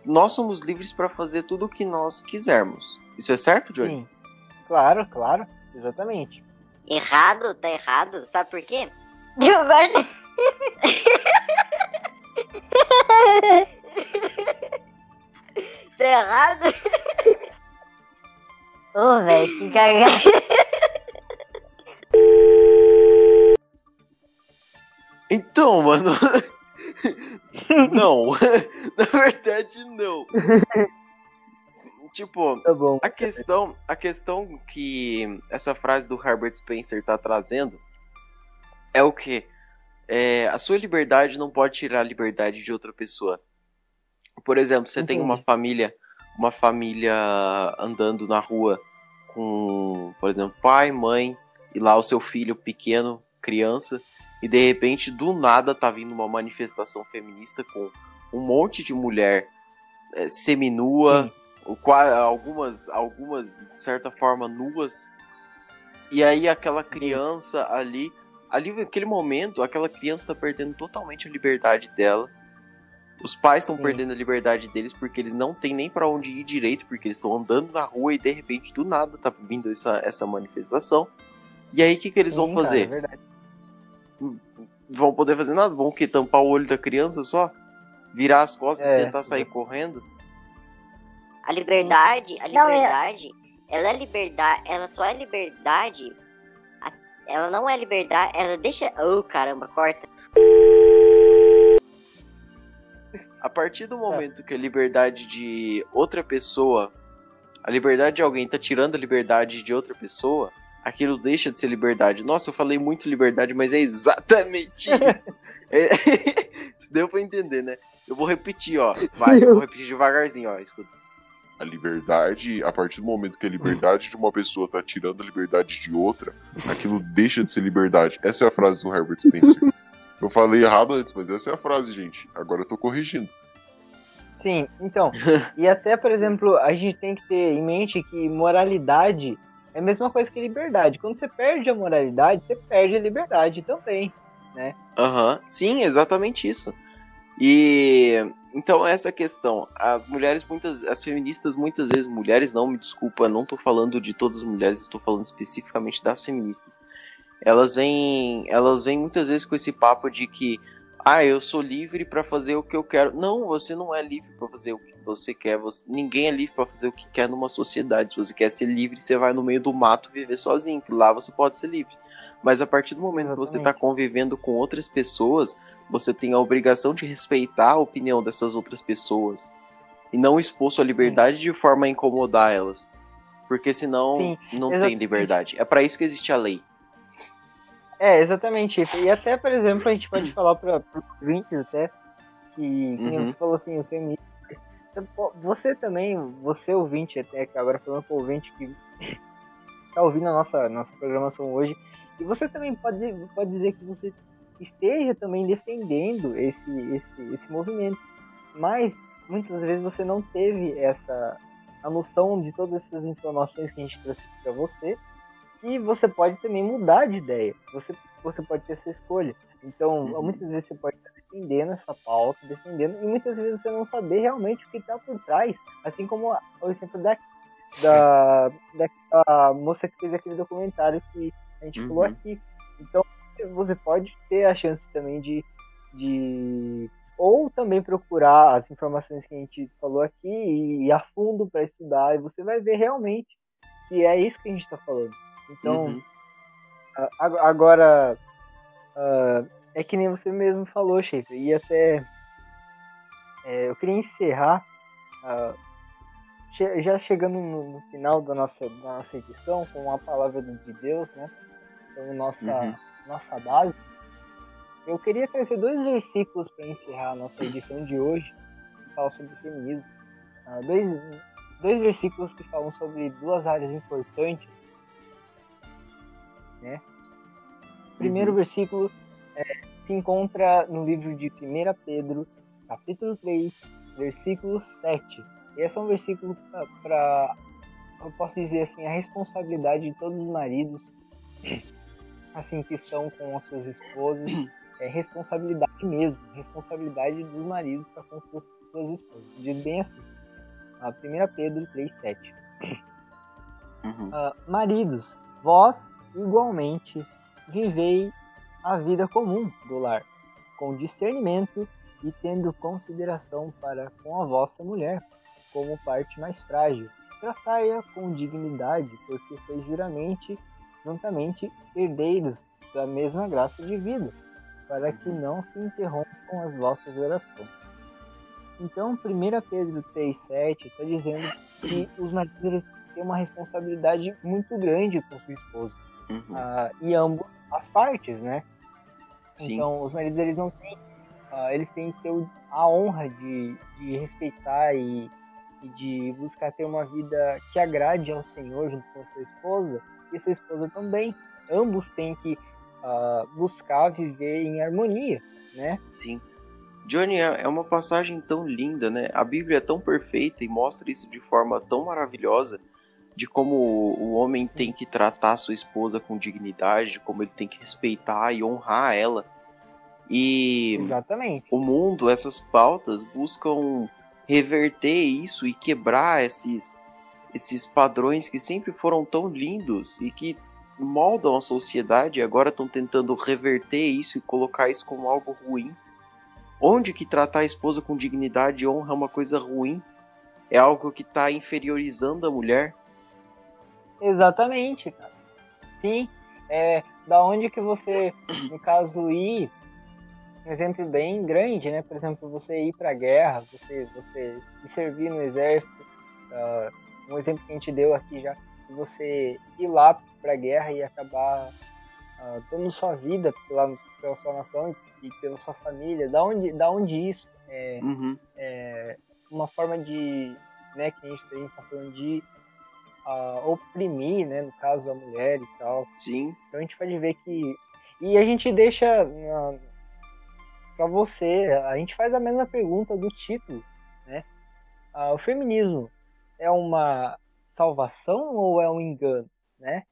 nós somos livres para fazer tudo o que nós quisermos. Isso é certo, Johnny? Sim. Claro, claro, exatamente. Errado, tá errado. Sabe por quê? Gilberto. <laughs> tá errado? Ô, oh, velho, que cagada. Então, mano. <laughs> não. <laughs> Na verdade, não. tipo, tá bom. a questão, a questão que essa frase do Herbert Spencer tá trazendo é o que é, a sua liberdade não pode tirar a liberdade de outra pessoa. Por exemplo, você Entendi. tem uma família, uma família andando na rua com, por exemplo, pai, mãe e lá o seu filho pequeno, criança, e de repente do nada tá vindo uma manifestação feminista com um monte de mulher é, seminua, algumas, algumas de certa forma nuas, e aí aquela criança ali, Ali, naquele momento, aquela criança tá perdendo totalmente a liberdade dela. Os pais estão perdendo a liberdade deles porque eles não têm nem pra onde ir direito, porque eles estão andando na rua e de repente do nada tá vindo essa, essa manifestação. E aí o que, que eles vão Sim, cara, fazer? é verdade. Vão poder fazer nada? Vão o quê? Tampar o olho da criança só? Virar as costas É. e tentar sair correndo? A liberdade, a Não, é- liberdade, ela é liberdade, ela só é liberdade. Ela não é liberdade, ela deixa. Oh, caramba, corta. A partir do momento que a liberdade de outra pessoa, a liberdade de alguém tá tirando a liberdade de outra pessoa, aquilo deixa de ser liberdade. Nossa, eu falei muito liberdade, mas é exatamente isso. <laughs> É, <laughs> Isso deu pra entender, né? Eu vou repetir, ó. Vai, eu vou repetir devagarzinho, ó. Escuta. A liberdade, a partir do momento que a liberdade de uma pessoa tá tirando a liberdade de outra, aquilo deixa de ser liberdade. Essa é a frase do Herbert Spencer. Eu falei errado antes, mas essa é a frase, gente. Agora eu tô corrigindo. Sim, então. e até, por exemplo, a gente tem que ter em mente que moralidade é a mesma coisa que liberdade. Quando você perde a moralidade, você perde a liberdade também. Aham, sim, exatamente isso. E então essa questão, as mulheres muitas, as feministas muitas vezes, mulheres não, me desculpa, não tô falando de todas as mulheres, estou falando especificamente das feministas. Elas vêm, elas vêm muitas vezes com esse papo de que ah, eu sou livre pra fazer o que eu quero. Não, você não é livre pra fazer o que você quer. Você, ninguém é livre pra fazer o que quer numa sociedade. Se você quer ser livre, você vai no meio do mato viver sozinho, que lá você pode ser livre. Mas a partir do momento que você está Exatamente. convivendo com outras pessoas, você tem a obrigação de respeitar a opinião dessas outras pessoas e não expor sua liberdade de forma a incomodar elas. Porque senão Sim, não tem exatamente. liberdade. É pra isso que existe a lei. É, exatamente. E até, por exemplo, a gente pode <clears throat> falar para os ouvintes até, que, Uhum. você falou assim, os feministas. Você também, você ouvinte até, que agora falando com o ouvinte que <laughs> tá ouvindo a nossa, nossa programação hoje, e você também pode, pode dizer que você esteja também defendendo esse, esse, esse movimento. Mas muitas vezes você não teve essa a noção de todas essas informações que a gente trouxe para você e você pode também mudar de ideia. Você, você pode ter essa escolha. Então, Uhum. muitas vezes você pode estar defendendo essa pauta, defendendo, e muitas vezes você não saber realmente o que está por trás. Assim como o exemplo da, da, daquela moça que fez aquele documentário que a gente falou Uhum. aqui. Então, você pode ter a chance também de, de ou também procurar as informações que a gente falou aqui e ir a fundo para estudar, e você vai ver realmente que é isso que a gente está falando. Então, Uhum. a- agora, ah, é que nem você mesmo falou, Schaefer, e até é, eu queria encerrar, ah, che- já chegando no, no final da nossa, da nossa edição, com a palavra de Deus, né? Como nossa, Uhum. nossa base. Eu queria trazer dois versículos para encerrar a nossa edição de hoje, que falam sobre feminismo. Ah, dois, dois versículos que falam sobre duas áreas importantes né? O primeiro Uhum. versículo é, se encontra no livro de 1 Pedro, capítulo 3, versículo 7. E esse é um versículo para, eu posso dizer assim, a responsabilidade de todos os maridos, <clears throat> assim, que estão com as suas esposas, <clears throat> é responsabilidade mesmo, responsabilidade dos maridos para com as suas esposas. Diz bem assim, a 1 Pedro 3, 7. Uhum. Ah, maridos, vós igualmente vivei a vida comum do lar, com discernimento e tendo consideração para com a vossa mulher, como parte mais frágil. Tratai-a com dignidade, porque sois juramente, juntamente, herdeiros da mesma graça de vida, para que não se interrompam as vossas orações. Então, 1 Pedro 3,7 está dizendo que os maridos têm uma responsabilidade muito grande com sua esposa. Uhum. Ah, e ambos as partes, né? Sim. Então, os maridos eles não têm, ah, eles têm que ter a honra de, de respeitar e, e de buscar ter uma vida que agrade ao Senhor junto com a sua esposa e sua esposa também. Ambos têm que ah, buscar viver em harmonia, né? Sim. Johnny, é é uma passagem tão linda, né? A Bíblia é tão perfeita e mostra isso de forma tão maravilhosa de como o homem tem que tratar sua esposa com dignidade, de como ele tem que respeitar e honrar ela. E Exatamente. o mundo, essas pautas buscam reverter isso e quebrar esses esses padrões que sempre foram tão lindos e que moldam a sociedade e agora estão tentando reverter isso e colocar isso como algo ruim. Onde que tratar a esposa com dignidade e honra é uma coisa ruim? É algo que está inferiorizando a mulher? Exatamente, cara. Sim. É, da onde que você, no caso, ir, um exemplo bem grande, né? Por exemplo, você ir pra guerra, você, você ir servir no exército, ah, um exemplo que a gente deu aqui já, você ir lá pra guerra e acabar ah, dando sua vida pela, pela sua nação e pela sua família, da onde, da onde isso é, Uhum. é uma forma de, né, que a gente tem tá falando de ah, oprimir, né, no caso a mulher e tal. Sim. Então a gente pode ver que e a gente deixa na, para você, a gente faz a mesma pergunta do título, né? Ah, o feminismo é uma salvação ou é um engano, né?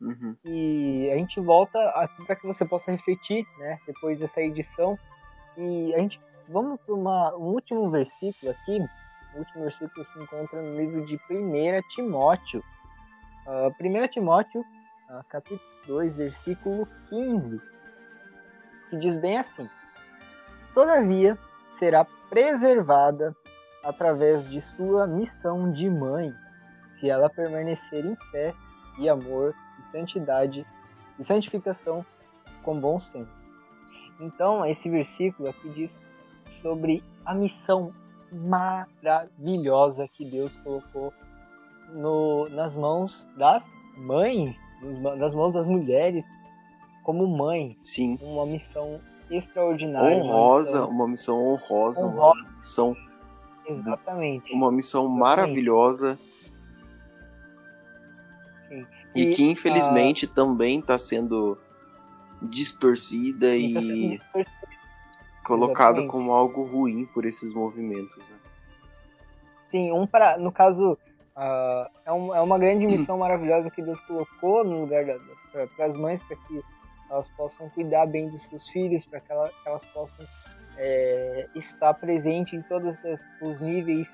Uhum. E a gente volta aqui para que você possa refletir, né? Depois dessa edição. E a gente vamos para um último versículo aqui. O último versículo se encontra no livro de 1 Timóteo. Ah, 1 Timóteo, ah, capítulo 2, versículo 15. Que diz bem assim: Todavia será preservada através de sua missão de mãe, se ela permanecer em fé e amor e santidade e santificação com bom senso. Então, esse versículo aqui diz sobre a missão maravilhosa que Deus colocou no, nas mãos das mães, nas mãos das mulheres, como mães. Sim. Uma missão extraordinária. uma Honrosa, missão- uma missão honrosa, uma Honrosa. missão, Exatamente. uma missão Exatamente. maravilhosa Sim. e, E, que infelizmente também está sendo distorcida e <laughs> colocada Exatamente. como algo ruim por esses movimentos. Né? Sim, um para, no caso, ah, é, um- é uma grande missão <clears throat> maravilhosa que Deus colocou no lugar para as mães, para que elas possam cuidar bem dos seus filhos, para que, ela- que elas possam é, estar presente em todos as- os níveis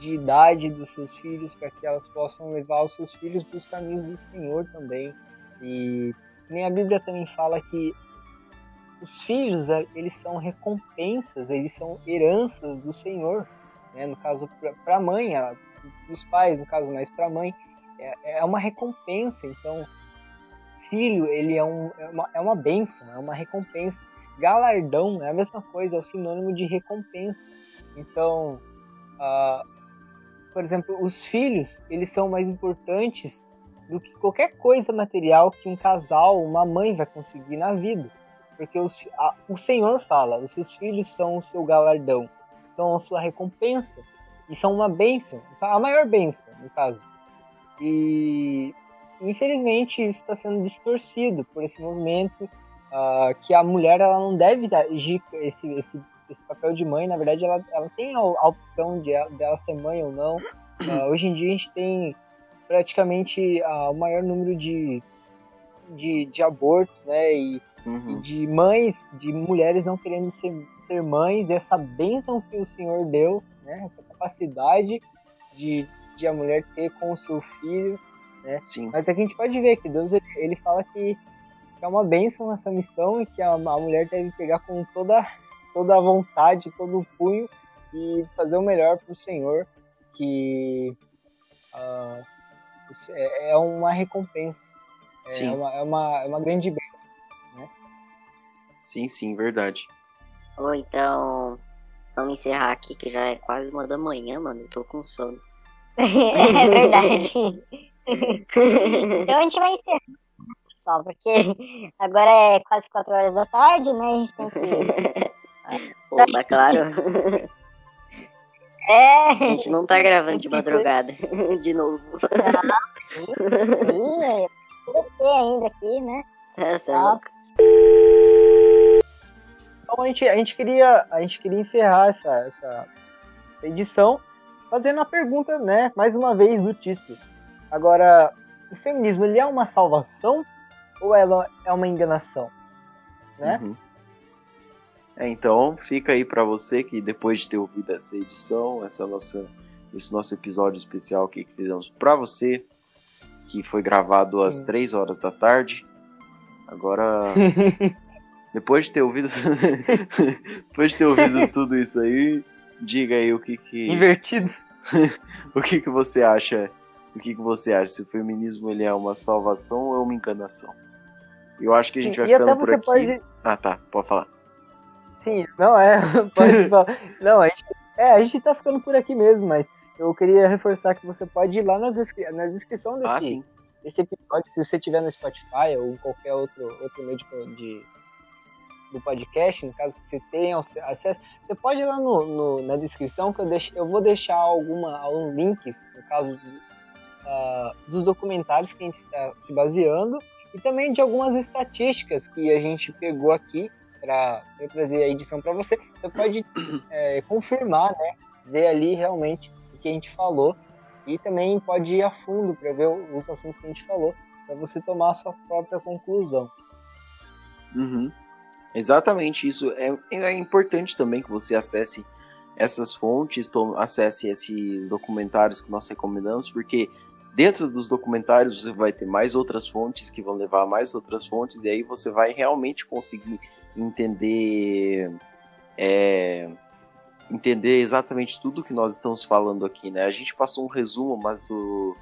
de idade dos seus filhos, para que elas possam levar os seus filhos para os caminhos do Senhor também. E nem a Bíblia também fala que os filhos, eh, eles são recompensas, eles são heranças do Senhor né? No caso, para a mãe, ela, dos pais, no caso, mais para a mãe, é, é uma recompensa. Então, filho, ele é, um, é, uma, é uma benção, é uma recompensa. Galardão é a mesma coisa, é o sinônimo de recompensa. Então, ah, por exemplo, os filhos, eles são mais importantes do que qualquer coisa material que um casal, uma mãe vai conseguir na vida. Porque os, a, o Senhor fala, os seus filhos são o seu galardão são a sua recompensa e são uma bênção, a maior bênção, no caso. E infelizmente isso está sendo distorcido por esse movimento ah, que a mulher ela não deve agir esse, esse, esse papel de mãe, na verdade ela, ela tem a, a opção de ela- dela ser mãe ou não. Ah, hoje em dia a gente tem praticamente ah, o maior número de, de, de abortos, né? E e Uhum. de mães, de mulheres não querendo ser, ser mães, essa bênção que o Senhor deu, né? Essa capacidade de, de a mulher ter com o seu filho. Sim. Mas aqui a gente pode ver que Deus ele, ele fala que, que é uma bênção essa missão e que a, a mulher deve pegar com toda, toda a vontade, todo o punho e fazer o melhor para o Senhor, que é, é uma recompensa. É Sim. uma, é, uma, é uma grande bênção. Sim, sim, verdade. Ou então, vamos encerrar aqui que já é quase uma da manhã, mano. Eu tô com sono. <laughs> é verdade. Então a gente vai encerrar só, porque agora é quase 4 horas da tarde, né? A gente tem que. <laughs> Pô, tá claro. É, A gente não tá gravando de madrugada. <laughs> De novo. sim, é você ainda aqui, né? Tá, cê é Tá. louco. Então a gente, a gente, queria, a gente queria encerrar essa, essa edição fazendo a pergunta, né, mais uma vez, do título. Agora, o feminismo ele é uma salvação ou ela é uma enganação? Né? Uhum. É, então, fica aí para você que depois de ter ouvido essa edição, essa nossa, esse nosso episódio especial aqui que fizemos para você, que foi gravado às Sim. 3 horas da tarde. Agora, <laughs> depois de ter ouvido <laughs> depois de ter ouvido <laughs> tudo isso aí, diga aí o que que Invertido. o que que você acha? O que que você acha se o feminismo ele é uma salvação ou é uma enganação? Eu acho que a gente vai e ficando por aqui. pode. Ah, tá, pode falar. Sim, não é. Pode falar. Não, a gente, é, a gente tá ficando por aqui mesmo, mas eu queria reforçar que você pode ir lá na, descri- na descrição desse, Ah, desse episódio, se você tiver no Spotify ou em qualquer outro, outro meio de, de- do podcast, no caso que você tenha ac- acesso, você pode ir lá no, no- na descrição que eu, deixo, eu vou deixar alguma, alguns links, no caso de, ah, dos documentários que a gente está se baseando e também de algumas estatísticas que a gente pegou aqui para trazer a edição para você. Você pode é, confirmar, né? Ver ali realmente que a gente falou e também pode ir a fundo para ver os assuntos que a gente falou, para você tomar a sua própria conclusão. Uhum. Exatamente isso. É, é importante também que você acesse essas fontes, acesse esses documentários que nós recomendamos, porque dentro dos documentários você vai ter mais outras fontes que vão levar a mais outras fontes, e aí você vai realmente conseguir entender. é, entender exatamente tudo que nós estamos falando aqui, né? A gente passou um resumo, mas o,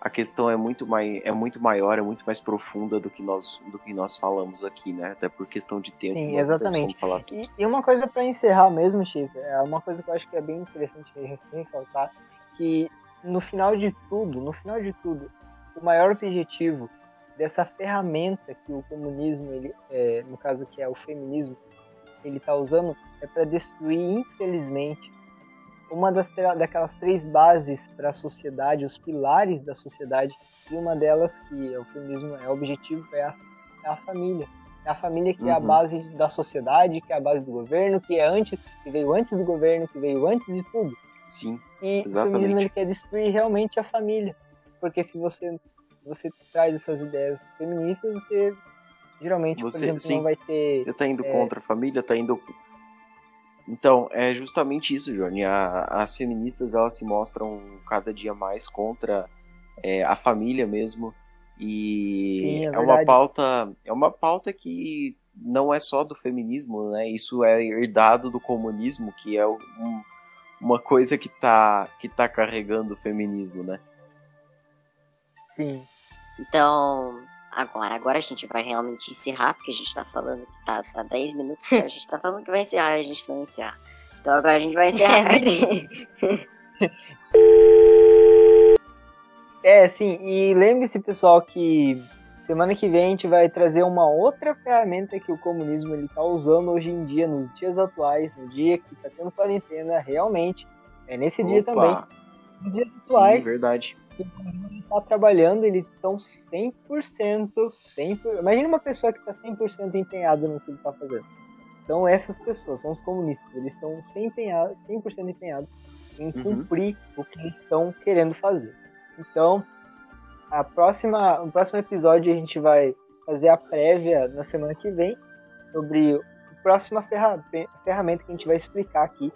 a questão é muito, mai, é muito maior, é muito mais profunda do que nós, do que nós falamos aqui, né? Até por questão de tempo. Sim, exatamente. falar tudo. E, e uma coisa para encerrar mesmo, Chico, é uma coisa que eu acho que é bem interessante ressaltar, que no final de tudo, no final de tudo, o maior objetivo dessa ferramenta que o comunismo, ele, é, no caso que é o feminismo, ele está usando é para destruir, infelizmente, uma das daquelas três bases para a sociedade, os pilares da sociedade, e uma delas que o feminismo é o objetivo é a, é a família. É a família que é a Uhum. base da sociedade, que é a base do governo, que é antes, que veio antes do governo, que veio antes de tudo. Sim, E Exatamente. o feminismo ele quer destruir realmente a família. Porque se você, você traz essas ideias feministas, você geralmente, Você- por exemplo, sim. não vai ter. você tá indo É. contra a família, tá indo. Então, é justamente isso, Johnny. A- as feministas elas se mostram cada dia mais contra é, a família mesmo. E Sim, é é, uma pauta. É uma pauta que não é só do feminismo, né? Isso é herdado do comunismo, que é um- uma coisa que tá, que tá carregando o feminismo, né? Sim. Então, agora, agora a gente vai realmente encerrar, porque a gente tá falando que tá, tá 10 minutos, a gente tá falando que vai encerrar e a gente não encerra. Então agora a gente vai encerrar. <laughs> <laughs> É, sim. E lembre-se, pessoal, que semana que vem a gente vai trazer uma outra ferramenta que o comunismo ele tá usando hoje em dia, nos dias atuais, no dia que tá tendo quarentena, realmente. É nesse dia também. Opa, Nos dias sim, atuais, verdade. tá trabalhando, eles estão 100%, 100%. Imagina uma pessoa que está 100% empenhada no que ele está fazendo. São essas pessoas, são os comunistas. Eles estão 100%, empenhados, 100 empenhados em Uhum. cumprir o que eles estão querendo fazer. Então, a próxima, no próximo episódio a gente vai fazer a prévia na semana que vem sobre a próxima ferra- ferramenta que a gente vai explicar aqui.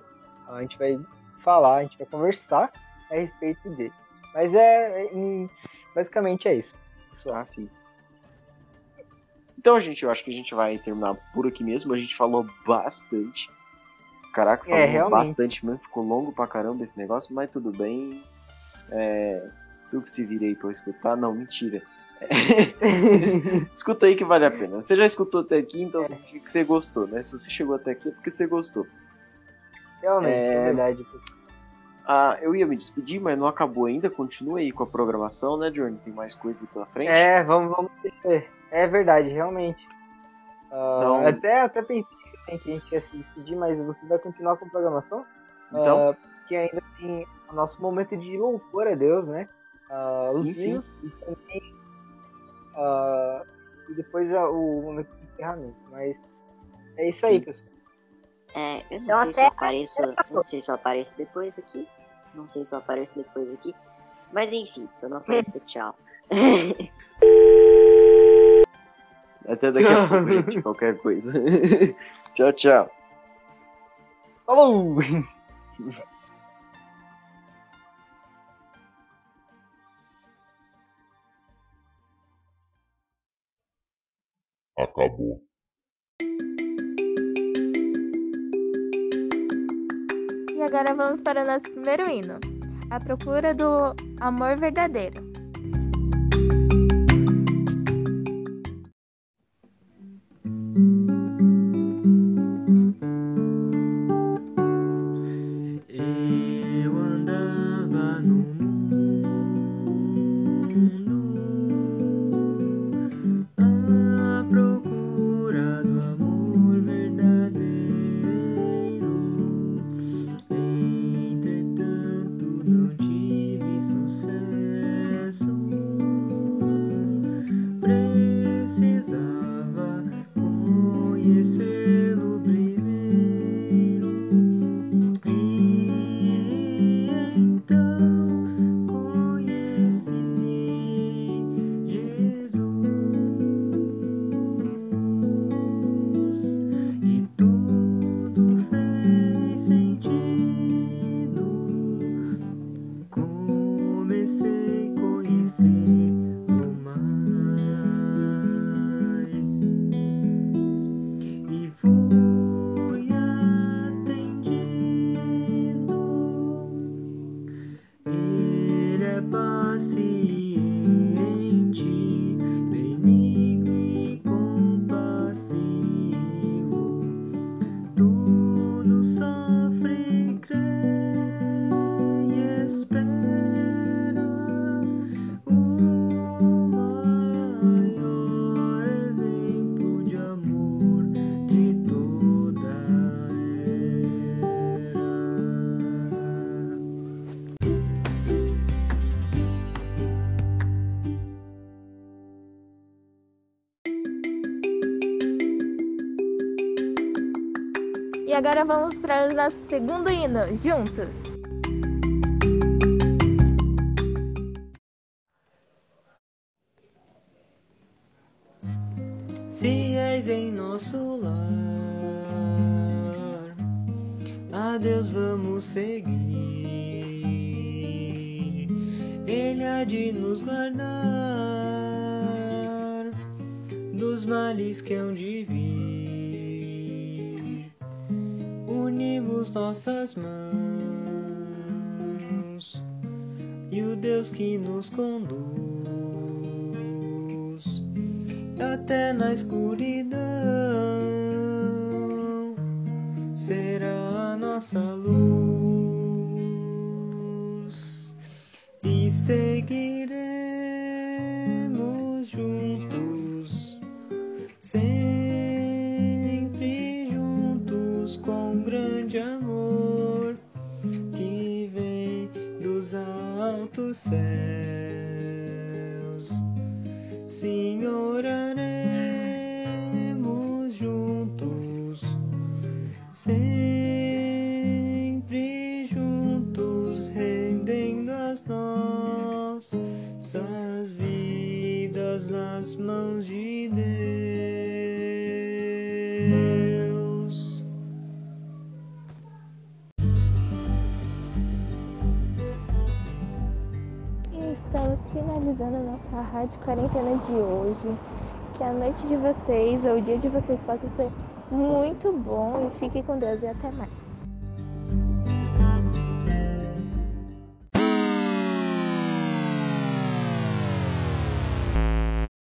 A gente vai falar, a gente vai conversar a respeito dele. Mas é, em- basicamente é isso, pessoal. Ah, sim. Então, gente, eu acho que a gente vai terminar por aqui mesmo. A gente falou bastante. Caraca, É, falou realmente. bastante mesmo. Ficou longo pra caramba esse negócio, mas tudo bem. É, tu que se vira aí pra escutar. Não, mentira. <laughs> Escuta aí que vale a pena. Você já escutou até aqui, então que você gostou, né? Se você chegou até aqui é porque você gostou. Realmente, é, É. verdade. Ah, eu ia me despedir, mas não acabou ainda. Continua aí com a programação, né, Johnny? Tem mais coisa aí pela frente. É, vamos, vamos ver. É verdade, realmente. Ah, Então- até, até pensei que a gente ia se despedir, mas você vai continuar com a programação? Então, Ah, porque ainda tem o nosso momento de louvor a Deus, né? Ah, os Sim, sim. hinos e também. ah, e depois ah, o momento de encerramento. Mas é isso aí, Sim. pessoal. É, eu não Então, sei se eu até- apareço. Não sei se eu apareço depois aqui. Não sei se eu apareço depois aqui. Mas enfim, se eu não aparecer, <laughs> tchau. Até daqui a pouco, <laughs> gente, qualquer coisa. <laughs> tchau, tchau. Falou! Acabou. Agora vamos para o nosso primeiro hino. A procura do amor verdadeiro. Vamos para o nosso segundo hino, juntos. fiéis em nosso lar. A Deus vamos seguir, Ele há de nos guardar dos males que hão de vir. Unimos nossas mãos. E o Deus que nos conduz até na escuridão dia de vocês possa ser muito bom e fiquem com Deus e até mais.